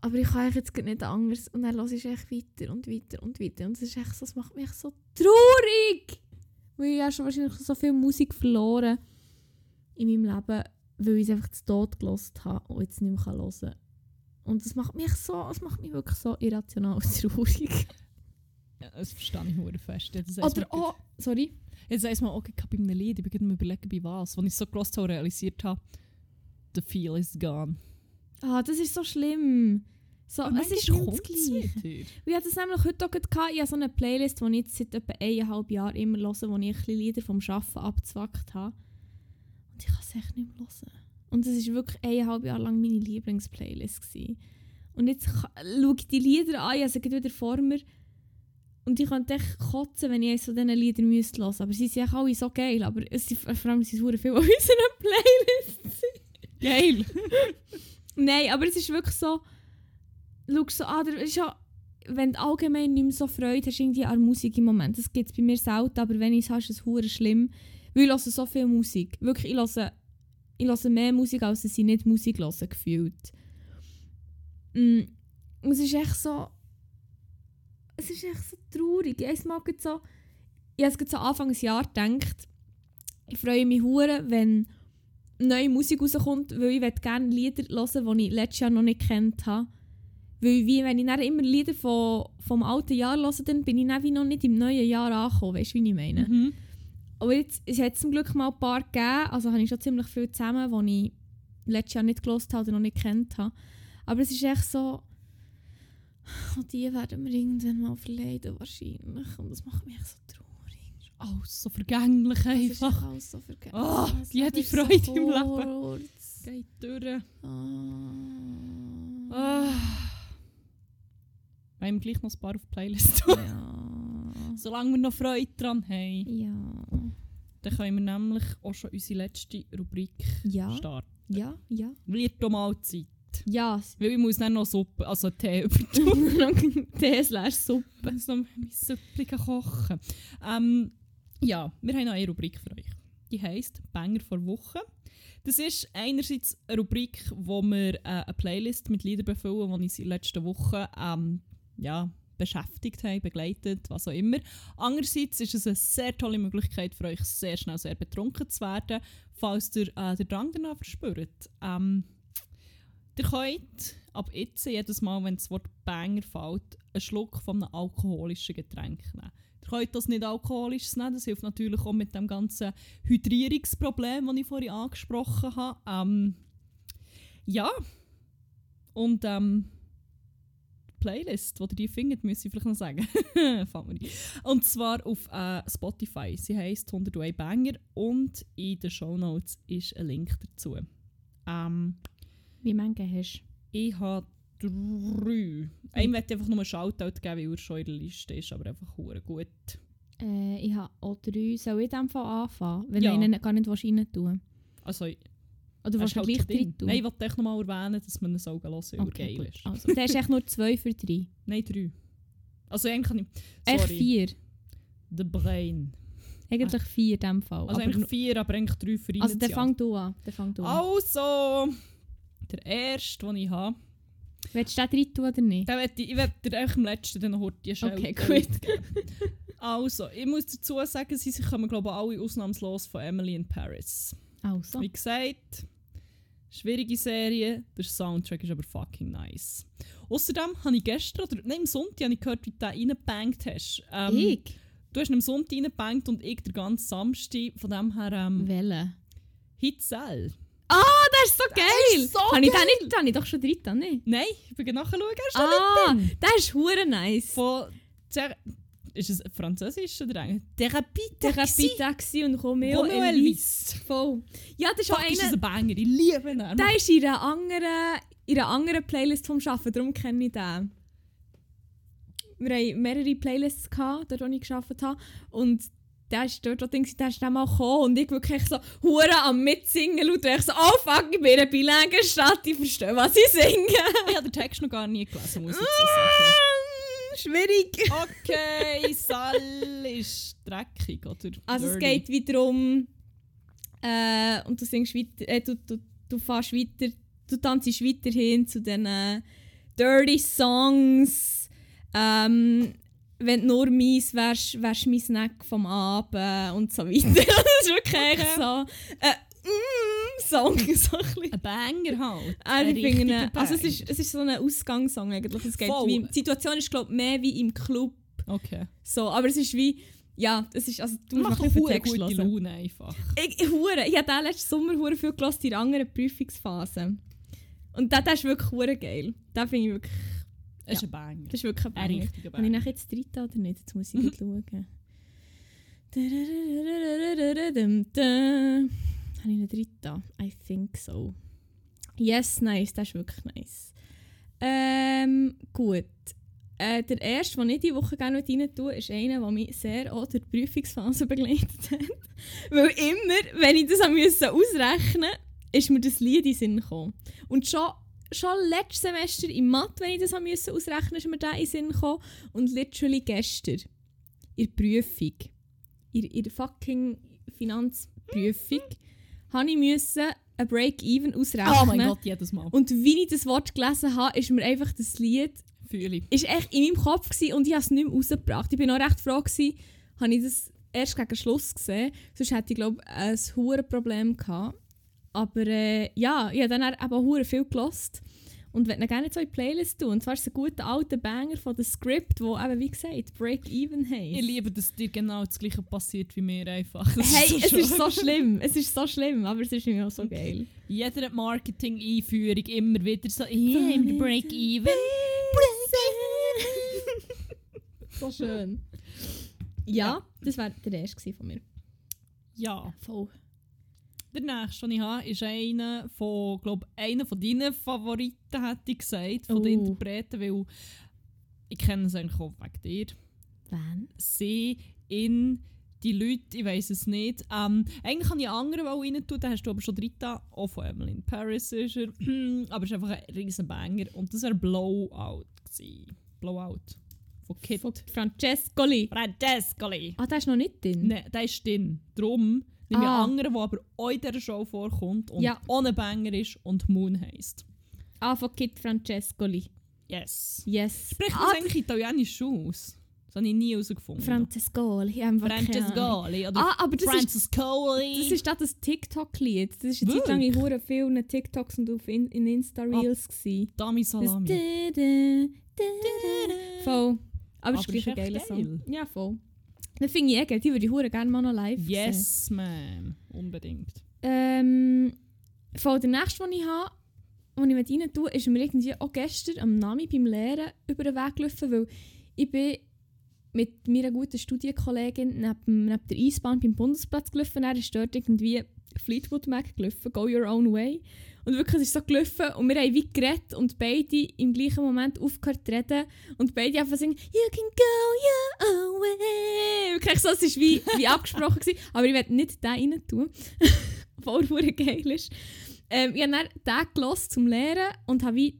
aber ich kann jetzt nicht anders. Und dann hörst du echt weiter und weiter und weiter. Und es ist echt so, es macht mich so traurig. Weil ich habe schon wahrscheinlich so viel Musik verloren in meinem Leben, weil ich es einfach zu Tod gelost habe und jetzt nicht mehr hören kann. Und das macht mich so, es macht mich wirklich so irrational und (laughs) traurig. ja das verstehe ich hure fest. Jetzt Oder auch, sorry, Jetzt weiss man, okay, ich habe bei einem Lied, ich bin am überlegen, bei was. Als ich so habe, realisiert habe, the feel is gone. ah, das ist so schlimm. So, Und es ist manchmal nicht das kommt's Gleiche. wieder. Ich hatte das nämlich heute auch gehabt. Ich habe so eine Playlist, die ich jetzt seit etwa eineinhalb Jahren immer höre, wo ich ein Lieder vom Arbeiten abgezwackt habe. Und ich kann es echt nicht mehr hören. Und es war wirklich eineinhalb Jahre lang meine Lieblingsplaylist. Gewesen. Und jetzt schaue ich die Lieder an, sie gerade wieder vor mir. Und ich könnte echt kotzen, wenn ich eines von diesen Liedern müsste hören. Aber sie sind echt alle so geil. Aber es sind, vor allem sind es verdammt viel auf unserer (laughs) Playlist. Geil! (laughs) Nein, aber es ist wirklich so, schau so an, es ist ja, wenn du allgemein nicht mehr so Freude hast irgendwie an Musik im Moment, das gibt es bei mir selten, aber wenn ich es habe, ist es schlimm, weil ich höre so viel Musik. Wirklich, ich höre, ich höre mehr Musik, als dass ich nicht Musik höre, gefühlt. Mm, und es ist echt so, es ist echt so traurig. Ich mal so, ich habe es so Anfang des Jahres gedacht, ich freue mich hure, wenn neue Musik rauskommt, weil ich gerne Lieder hören, die ich letztes Jahr noch nicht kennt habe. Weil wie, wenn ich dann immer Lieder von, vom alten Jahr höre, dann bin ich dann wie noch nicht im neuen Jahr angekommen. Weißt du, wie ich meine? Mhm. Aber jetzt, es hat zum Glück mal ein paar gegeben, also habe ich schon ziemlich viel zusammen, wo ich letztes Jahr nicht gelost habe oder noch nicht kennt habe. Aber es ist echt so, oh, die werden mir irgendwann mal verleiden wahrscheinlich. Und das macht mich echt so traurig. Alles so vergänglich einfach. alles so vergessen. Oh, die die ist so Freude im Leben. Geht durch. Ah. Ah. Wir haben gleich noch ein paar auf die Playlist. Ja. (laughs) Solange wir noch Freude dran haben, Ja. dann können wir nämlich auch schon unsere letzte Rubrik Ja. starten. Ja. Ja. Wird doch mal Zeit. Ja. Weil ich muss dann noch Suppe, also Tee (laughs) übertun. Tee slash Suppe. Ich muss noch mein Süppchen kochen. Ähm, ja, wir haben noch eine Rubrik für euch. Die heisst Banger vor Woche. Das ist einerseits eine Rubrik, wo wir äh, eine Playlist mit Liedern befüllen, die uns in den letzten Wochen ähm, ja, beschäftigt haben, begleitet, was auch immer. Andererseits ist es eine sehr tolle Möglichkeit für euch, sehr schnell sehr betrunken zu werden, falls ihr äh, den Drang danach verspürt. Ähm, ihr könnt ab jetzt jedes Mal, wenn das Wort Banger fällt, einen Schluck von einem alkoholischen Getränk nehmen. Ihr könnt das nicht alkoholisch nehmen, das hilft natürlich auch mit dem ganzen Hydrierungsproblem, das ich vorhin angesprochen habe. Ähm, ja, und ähm, Playlist, wo ihr die findet, muss ich vielleicht noch sagen. Fangen wir an. Und zwar auf äh, Spotify. Sie heisst 101 Banger und in den Shownotes ist ein Link dazu. Ähm, Wie mange hast du? ich habe drei. Einem möchte ich einfach nur einen Shoutout geben, weil er schon in der Liste ist, aber einfach gut. Äh, ich habe auch drei. Soll ich in dem Fall anfangen? Wenn Ja. du einen gar nicht rein tun Also, Oder er du halt gleich drin? Nein, ich wollte echt noch mal erwähnen, dass man kann, weil okay, geil gut. ist. Also, der ist echt nur zwei für drei. (laughs) Nein, drei. Also eigentlich kann ich... Echt Sorry. vier. The Brain. Eigentlich vier in dem Fall. Also aber eigentlich vier, aber eigentlich drei für ihn. also der fang du an. Der fang du an. Also, der erste, den ich habe, Willst du den drin tun oder nicht? den möchte ich, ich werde dir eigentlich am letzten dann noch Shout- Okay, gut. Also, ich muss dazu sagen, sie sie kommen glaube ich alle ausnahmslos von Emily in Paris. Also. Wie gesagt, schwierige Serie, der Soundtrack ist aber fucking nice. Außerdem habe ich gestern, oder nein, am Sonntag habe ich gehört, wie du den reingebankt hast. Ähm, ich? Du hast am Sonntag reingebankt und ich den ganzen Samstag. Von dem her, ähm, Welle. Hitzell. Ah, das ist so geil! so habe ich den geil! nicht? Den habe ich doch schon drin, nicht? Nein, ich bin nachschauen, er ist noch Ah, nicht drin. der ist hure nice. Von ist es Französisch oder Englisch? Therapie Der Taxi. Taxi und Romeo, Romeo Elvis. Voll. Ja, das ist auch Fuck, ist das ein Banger. Ich liebe ihn. Der ist in einer anderen, in einer anderen Playlist vom Arbeiten, darum kenne ich den. Wir hatten mehrere Playlists, gehabt, dort wo ich gearbeitet habe. Und der ist dort, wo ich der ist dann mal gekommen und ich wirklich so hure am Mitsingen laut. Und ich so, oh fuck, ich bin in einer ich verstehe, was ich singe. Ich habe den Text noch gar nie gelesen, muss ich (laughs) so sagen. Schwierig. (laughs) Okay, Sal ist dreckig, oder? Also es dirty. geht wieder um äh, und du singst weiter, äh, du, du, du fährst weiter, du tanzt weiterhin zu den äh, Dirty Songs. Ähm, wenn du nur meins wärst, wärst du mein Snack vom Abend und so weiter. (laughs) das ist wirklich Okay. so äh, mm, Song, (laughs) so ein bisschen. Ein Banger halt. Ah, Ein richtiger also es Banger. ist, es ist so ein Ausgangssong eigentlich. Es geht Voll. wie, die Situation ist glaube mehr wie im Club. Okay. So, aber es ist wie, ja, es ist, also du musst doch ein bisschen gute hören. Laune einfach. Ich, ich, hure, ich habe den letzten Sommer hure viel gehört in der anderen Prüfungsphase. Und der, der ist wirklich hure geil. Den finde ich wirklich, Es ist ein Banger. das ist wirklich ein Ein Banger. richtiger Habe ich Banger. nachher jetzt dritte oder nicht? Jetzt muss ich (laughs) gut schauen. Habe ich einen dritten? I think so. Yes, nice. Das ist wirklich nice. Ähm, gut. Äh, der erste, den ich diese Woche gerne rein tue, ist einer, der mich sehr auch durch die Prüfungsphase (laughs) begleitet hat. Weil immer, wenn ich das ausrechnen musste, ist mir das Lied in den Sinn gekommen. Und schon, schon letztes Semester im Mathe, wenn ich das ausrechnen musste, ist mir der in den Sinn gekommen. Und literally gestern, in der Prüfung, in, in der fucking Finanzprüfung, habe ich müssen ein Break-Even ausrechnen. Oh mein Gott, jedes Mal. Und wie ich das Wort gelesen habe, ist mir einfach das Lied Fühle ist echt in meinem Kopf gewesen und ich habe es nicht mehr rausgebracht. Ich bin auch recht froh, gewesen, habe ich das erst gegen Schluss gesehen. Sonst hätte ich, glaube ich, ein hohes Problem gehabt. Aber äh, ja, ich habe dann eben hure viel gelost. Und wenn gerne so in die Playlist tun. Und zwar ist es ein guter alter Banger von The Script, wo eben, wie gesagt, Break Even heisst. Ich liebe, dass dir genau das gleiche passiert wie mir einfach. Das Hey, so es ist so schlimm. Es ist so schlimm, aber es ist irgendwie auch so geil. Jeder Marketing-Einführung immer wieder so, yeah, im Break-Even. (laughs) so schön. Ja, das war der erste von mir. Ja. Voll. Der nächste, den ich habe, ist einer von, glaube einer von deinen Favoriten, hätte ich gesagt, von den Oh. Interpreten, weil ich kenne es eigentlich auch wegen dir. Wann? Sie, in, die Leute, ich weiß es nicht. Ähm, eigentlich kann ich andere auch rein tun, den hast du aber schon getan. auch von Emily in Paris ist er, (clears throat) aber es ist einfach ein riesen Banger und das war Blowout. Gewesen. Blowout. Von Kid. Von Francescoli. Francescoli. Ah, der ist noch nicht drin? Nein, der ist drin. Darum nehme ich Ah. einen anderen, der aber auch in dieser Show vorkommt und Ja. ohne Banger ist und Moon heisst. Ah, von Kid Francescoli. Yes. Yes. Spricht ah, das eigentlich italienisch aus? Das habe ich nie herausgefunden. Francescoli. Francescoli oder Ah, aber das ist, Francescoli. das ist das, das TikTok-Lied. Das ist eine Zeit lang in hure vielen TikToks und auf in, in Insta-Reels. gewesen. Dami Das Salami. dä- dä- dä- dä- Voll. Aber es ist Aber gleich ist ein geiler echt Song. geil. Ja, voll. Den finde ich eh geil. Die würde ich hure gerne mal noch live sehen. Yes, man. Unbedingt. Ähm, voll der nächste, den ich habe, den ich mit rein tue, ist mir irgendwie auch gestern am Nami beim Lehren über den Weg gelaufen, weil ich bin mit meiner guten Studienkollegin neben, neben der Eisbahn beim Bundesplatz gelaufen. Er ist dort irgendwie Fleetwood Mac gelaufen, Go Your Own Way. Und wirklich, es ist so gelaufen und wir haben wie geredet und beide im gleichen Moment aufgehört zu reden und beide einfach singen «You can go your own way». Wirklich so, es war wie, wie abgesprochen, gewesen, aber ich werde nicht den rein tun, (laughs) obwohl er geil ist. Ähm, ich habe dann den gehört zum Lehren und habe wie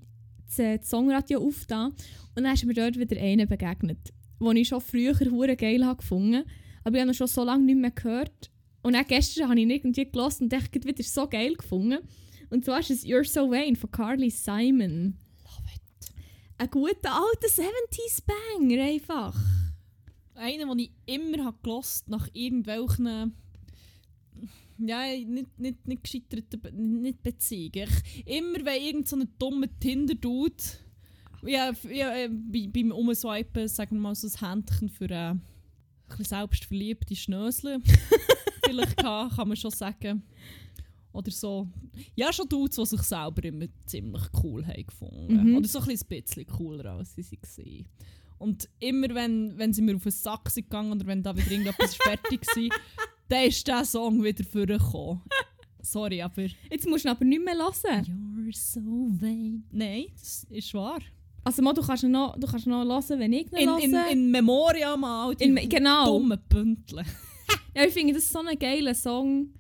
äh, das Songradio aufgetan und dann ist mir dort wieder einer begegnet, den ich schon früher geil habe gefunden aber ich habe ihn schon so lange nicht mehr gehört. Und dann gestern habe ich ihn irgendwie gehört und dachte wieder so geil gefunden. Und zwar ist es You're So Vain von Carly Simon. Love it. Ein guter alter 70s Banger einfach. Einer, den ich immer habe gelost nach irgendwelchen ja, nicht, nicht, nicht gescheiterten nicht Beziehungen. Immer wenn irgend so dummer Tinder-Dude ja, f- ja, äh, bei, beim Umswipen, sagen wir mal, so ein Händchen für äh, ein selbstverliebte Schnösel (laughs) vielleicht kann, kann man schon sagen. Oder so. Ja, schon Dudes, die sich selber immer ziemlich cool haben gefunden. Mhm. Oder so ein bisschen cooler, als sie waren. Und immer wenn, wenn sie mir auf den Sack sind gegangen oder wenn da wieder irgendetwas (laughs) fertig war, dann ist dieser Song wieder vorgekommen. Sorry, aber... Jetzt musst du ihn aber nicht mehr hören. You're so vain. Nein, das ist wahr. Also mal, du kannst ihn noch, du kannst noch hören, wenn ich ihn In, in, höre. in Memoriam mal, die In- genau. dummen Pünktchen. Ja, ich finde das ist so ein geiler Song.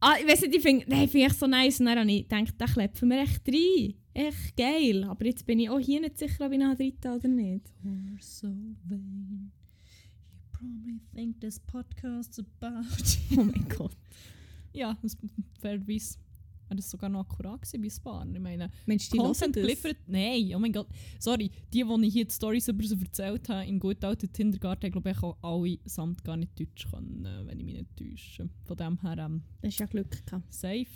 Ah, ich weiß nicht, ich finde den finde ich so nice. Und dann habe ich gedacht, den klepfen wir echt rein. Echt geil. Aber jetzt bin ich auch hier nicht sicher, ob ich habe rein oder nicht. You're so vain. You probably think this podcast's about... Oh mein Gott. ja, das fairerweise wäre das sogar noch akkurat gewesen bei Sparen. Ich meine, Mensch, die Content geliefert? Nein, oh mein Gott. Sorry, die, die ich hier die Storys über sie erzählt habe, im guten alten Kindergarten, glaube ich, auch alle samt gar nicht Deutsch können, äh, wenn ich mich nicht täusche. Von dem her ähm, Das ist ja Glück gehabt. safe.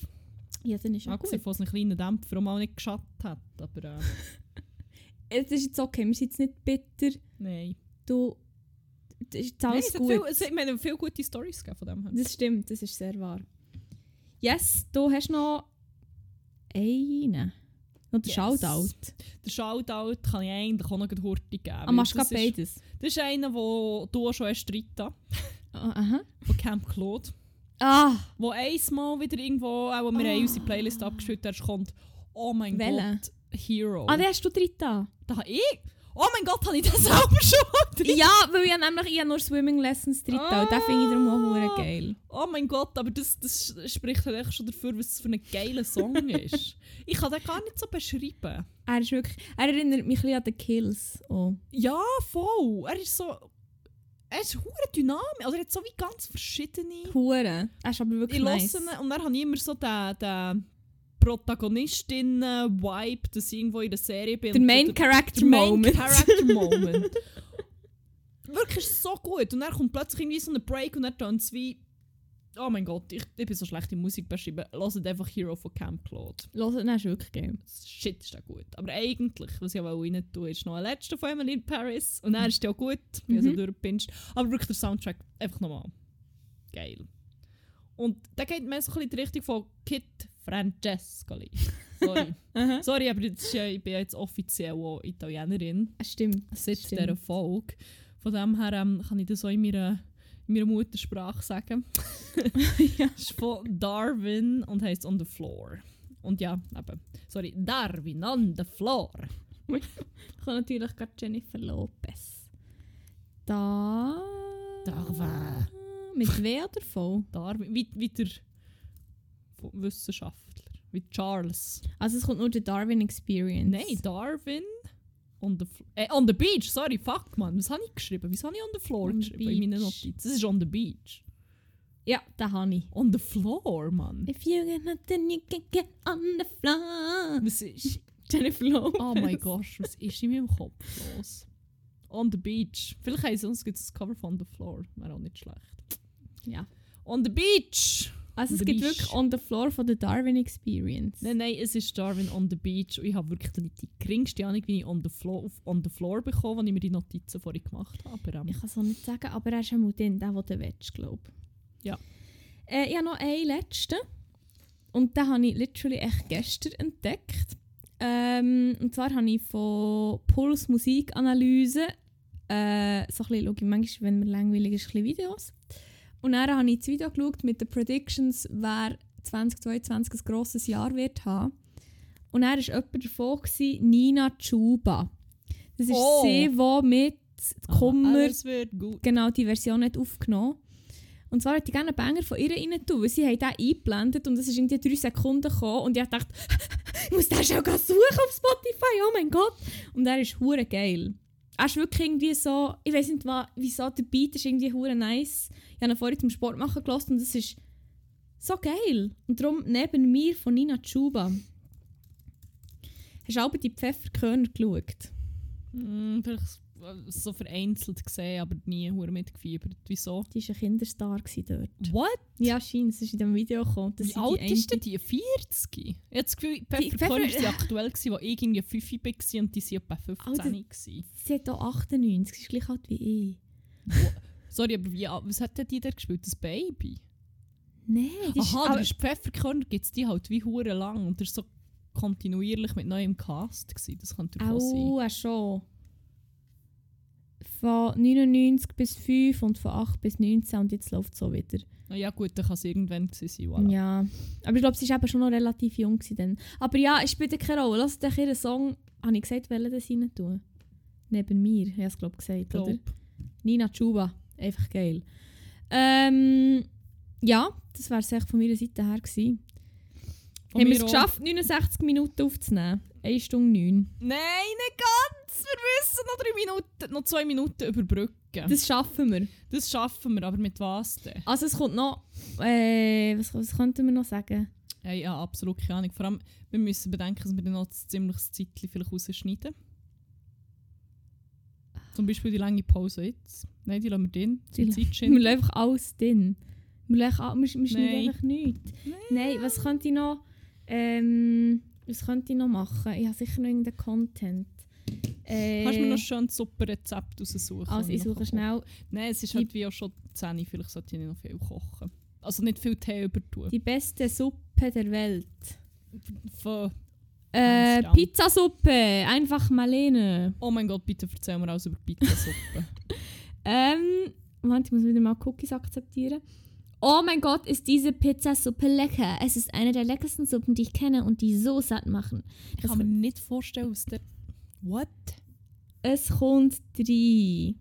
Ja, dann ist Abgesehen gut. von so einem kleinen Dämpfer, der mal nicht geschadet hat. Aber äh, (laughs) Es ist jetzt okay, wir sind jetzt nicht bitter. nein. Du, das ist jetzt Nein, alles es gut. viel, es wir haben viele gute Storys von dem her. Das stimmt, das ist sehr wahr. Yes, du hast noch einen. Noch den Yes. Shoutout. Der Shoutout kann ich eigentlich auch noch gut Hurti geben. Ah, weil machst du das gerade ist- beides? Das ist einer, wo du schon hast Rita, Ah, Aha. von Camp Claude. Ah, Wo einmal wieder irgendwo, auch wir Ah. haben unsere Playlist abgespielt, da kommt «Oh mein Welcher? Gott, Hero». ah den hast du drin da. da habe ich... «Oh mein Gott, habe ich das selber (laughs) schon drin?» Ja, weil ich nämlich ich nur Swimming Lessons drin da. Und den finde ich darum auch geil. Oh mein Gott, aber das, das spricht halt echt schon dafür, was es für ein geiler Song (laughs) ist. ich kann den gar nicht so beschreiben. Er ist wirklich, er erinnert mich ein bisschen an The Kills. Oh. Ja, voll. Er ist so... Er ist hure dynamisch. Also er hat so wie ganz verschiedene... Hure. Er ist aber wirklich Ich nice. ihn und dann habe ich immer so den, den Protagonistin-Vibe, dass ich irgendwo in der Serie bin. Der Main Character der Main Moment. Character (laughs) Moment. Wirklich ist so gut. Und dann kommt plötzlich irgendwie so ein Break und dann es wie Oh mein Gott, ich, ich bin so schlecht in Musik beschreiben. Hört einfach Hero von Camp Claude. Los, nein, ist wirklich geil. Shit, ist der gut. Aber eigentlich, was ich auch rein tue, ist noch ein letzter von Emily in Paris. Und er ist ja auch gut, wie Mhm. durchpinscht. Aber wirklich der Soundtrack einfach nochmal. Geil. Und der geht mehr so ein bisschen die Richtung von Kit Francescoli. Sorry. (laughs) Sorry, aber ja, ich bin jetzt offiziell auch Italienerin. Stimmt. Seit Stimmt. dieser Folge. Von dem her ähm, kann ich das auch in meiner, in meiner Muttersprache sagen. (laughs) ja. Das ist von Darwin und heißt On the Floor. Und ja, eben. Sorry, Darwin on the Floor. Ich kann natürlich gerade Jennifer Lopez. Da. Darwin. Mit W oder V? Darwin, wie, wie der Wissenschaftler. Wie Charles. Also es kommt nur der Darwin Experience. Nein, Darwin on the, äh, on the Beach. Sorry, fuck man. Was habe ich geschrieben? Wieso habe ich on the Floor On the geschrieben in meinen. Notizen? Das ist on the beach. Ja, den habe ich. On the floor, Mann. If you get nothing, you can get on the floor. Was ist... Jennifer Lopez. Oh mein Gott, was ist in meinem Kopf los? On the beach. Vielleicht haben sie uns gibt es ein Cover von On the Floor. Wäre auch nicht schlecht. Ja. On the beach! Also es gibt wirklich On the Floor von der Darwin Experience. Nein, nein, es ist Darwin on the beach. Und ich habe wirklich die, die geringste Ahnung, wie ich on the floor, auf on the floor bekomme, als ich mir die Notizen vorhin gemacht habe. Aber, ähm, Ich kann es auch nicht sagen, aber er ist einmal den, der, den du willst, glaube ich. Ja. Äh, ich habe noch einen letzten. Und den habe ich literally echt gestern entdeckt. Ähm, und zwar habe ich von Puls Musikanalyse äh, so ein bisschen, ich manchmal, wenn mir langweilig ist, ein bisschen Videos. Und dann habe ich das Video geschaut mit den Predictions, wer 2022 ein grosses Jahr wird haben. Und dann war jemand davon, gewesen, Nina Chuba. Das ist Oh. sie, die mit aber Kummer gut. genau die Version nicht aufgenommen. Und zwar hätte ich gerne einen Banger von ihr rein tun, weil sie haben den eingeblendet und es ist irgendwie drei Sekunden gekommen und ich dachte, (laughs) ich muss den schon suchen auf Spotify, oh mein Gott. Und er ist hure geil. Er ist wirklich irgendwie so, ich weiß nicht wa- wieso, der Beat ist irgendwie hure nice. Ich habe ihn vorhin zum Sport machen gelassen und es ist so geil. Und darum neben mir von Nina Chuba. Hast du auch die Pfefferkörner geschaut? Mm, vielleicht so vereinzelt gesehen, aber nie hure mitgefiebert. Wieso? Die war ein Kinderstar dort. What? Ja, scheint, es ist in diesem Video gekommen. Wie alt die ist denn die? 40? Ich habe das Gefühl, Pfeffer Pfeffer- war aktuell, gewesen, wo ich irgendwie 5 war und die waren etwa 15 Alter. gewesen. Sie hat auch 98, sie ist gleich alt wie ich. Sorry, aber wie, was hat denn die da gespielt? Das Baby? Nein, die ist, Aha, Pfefferkörner gibt es die halt wie hure lang und der ist so kontinuierlich mit neuem Cast gewesen. Das könnte davon sein. auch schon. Von 99 bis 5 und von 8 bis 19 und jetzt läuft es so wieder. Na ja gut, dann kann es irgendwann sein. Voilà. Ja, aber ich glaube, sie war eben schon noch relativ jung. Dann. Aber ja, es spielt keine Rolle. Lass dich ihren Song, habe ich gesagt, welchen das rein tun? Neben mir, ich habe es glaube ich gesagt, oder? Glaub. Nina Chuba, einfach geil. Ähm, ja, das wäre es echt von meiner Seite her gewesen. Haben wir es geschafft, 69 Minuten aufzunehmen? 1 Stunde 9. Nein, nicht ganz! Wir müssen noch drei Minuten, noch zwei Minuten überbrücken. Das, schaffen wir. das schaffen wir, aber mit was denn? Also es kommt noch... Äh, was, was könnten wir noch sagen? Ja, ja, absolut keine Ahnung. Vor allem, wir müssen bedenken, dass wir dann noch ein ziemliches Zeitchen vielleicht rausschneiden. Zum Beispiel die lange Pause jetzt. Nein, die lassen wir drin. Die Zum la- (laughs) Wir lassen einfach alles drin. Wir, lassen, wir, wir schneiden Nein. einfach nichts. Nein, was könnte ich noch... Ähm, was könnte ich noch machen? Ich habe sicher noch irgendeinen Content. Äh, Kannst du mir noch schön ein super Rezept raussuchen? also ich suche schnell Nein, es ist halt wie auch schon 10, vielleicht sollte ich nicht noch viel kochen. Also nicht viel Tee übertun. die beste Suppe der Welt. Von, Äh. Pizzasuppe, einfach Marlene. oh mein Gott, bitte erzähl mir alles über Pizzasuppe. (laughs) Ähm, Moment, ich muss wieder mal Cookies akzeptieren. Oh mein Gott, ist diese Pizzasuppe lecker. Es ist eine der leckersten Suppen, die ich kenne und die so satt machen. ich kann mir nicht vorstellen, was der... What? Es kommt drei.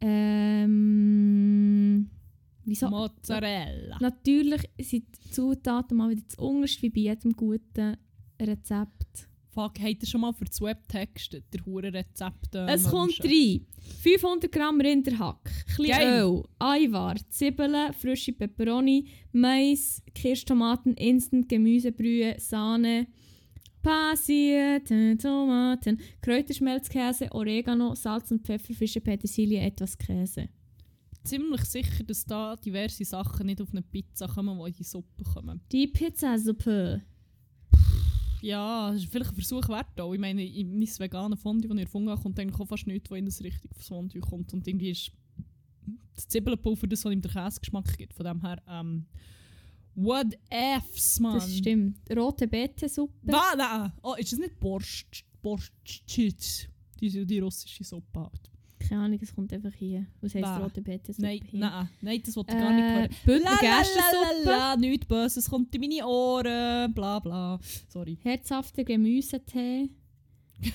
Ähm, wieso? Mozzarella. Natürlich sind die Zutaten mal wieder zu unterst, wie bei jedem guten Rezept. Fuck, habt ihr schon mal für das Webtext der hure Rezept äh, Es kommt rein. 500 Gramm Rinderhack. Chli Öl, Eiwar, Zwiebeln, frische Peperoni, Mais, Kirschtomaten, Instant Gemüsebrühe, Sahne, passierte Tomaten, Kräuterschmelzkäse, Oregano, Salz und Pfeffer, frische Petersilie, etwas Käse. ziemlich sicher, dass da diverse Sachen nicht auf eine Pizza kommen, die in die Suppe kommen. Die Pizzasuppe. Ja, das ist vielleicht ein Versuch wert auch. Ich meine, in mein veganes Fondue, das ich erfunden habe, kommt eigentlich auch fast nichts, was in das richtige Fondue kommt. Und irgendwie ist das Zwiebelpulver das, was ihm den Käsegeschmack gibt. Von dem her, ähm, what ifs, man. Das stimmt. Rote Beete-Suppe. Nein. Oh, ist das nicht Borscht? Borscht? Die, die russische Suppe halt. Keine Ahnung, es kommt einfach hier. Was heisst rote Beete-Suppe? Nein, hier? nein, nein, das wollte ich gar nicht Äh, hören. Bündner Gerstensuppe. La, nichts Böses kommt in meine Ohren, bla bla. Sorry. (laughs) Herzhafter Gemüsetee. (laughs)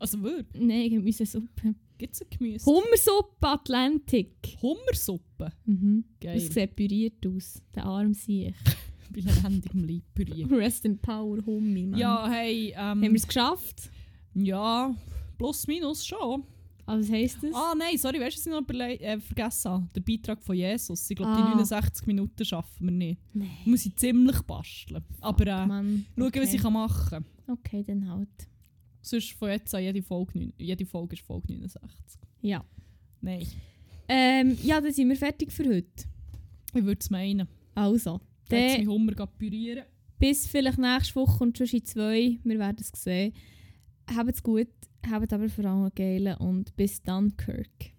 Also wirklich, Nein, Gemüsesuppe. gibt es ein Gemüse? Hummersuppe Atlantik. Hummersuppe. Mhm. Geil. Das sieht püriert aus. Der Arm sehe (laughs) Bei lebendigem Leib ich. püriert. Rest in Power, Hummi, Mann. Ja, hey, Haben wir ähm, es geschafft? ja, plus minus schon. Also, was heisst das? Ah nein, sorry, weißt du, was ich noch überle- äh, vergessen habe? Der Beitrag von Jesus. Ich glaube, Ah. die 69 Minuten schaffen wir nicht. Nein. Muss ich ziemlich basteln. Aber äh, Mann. schauen, okay. was ich machen kann. Okay, dann halt. Sonst von jetzt an jede Folge, jede Folge ist Folge 69. Ja. Nein, Ähm, ja, dann sind wir fertig für heute. ich würde es meinen. Also, Jetzt dann mein Hummer gleich pürieren. bis vielleicht nächste Woche und schon in zwei. Wir werden es sehen. Habt es gut, habt aber vor allem einen und bis dann, Kirk.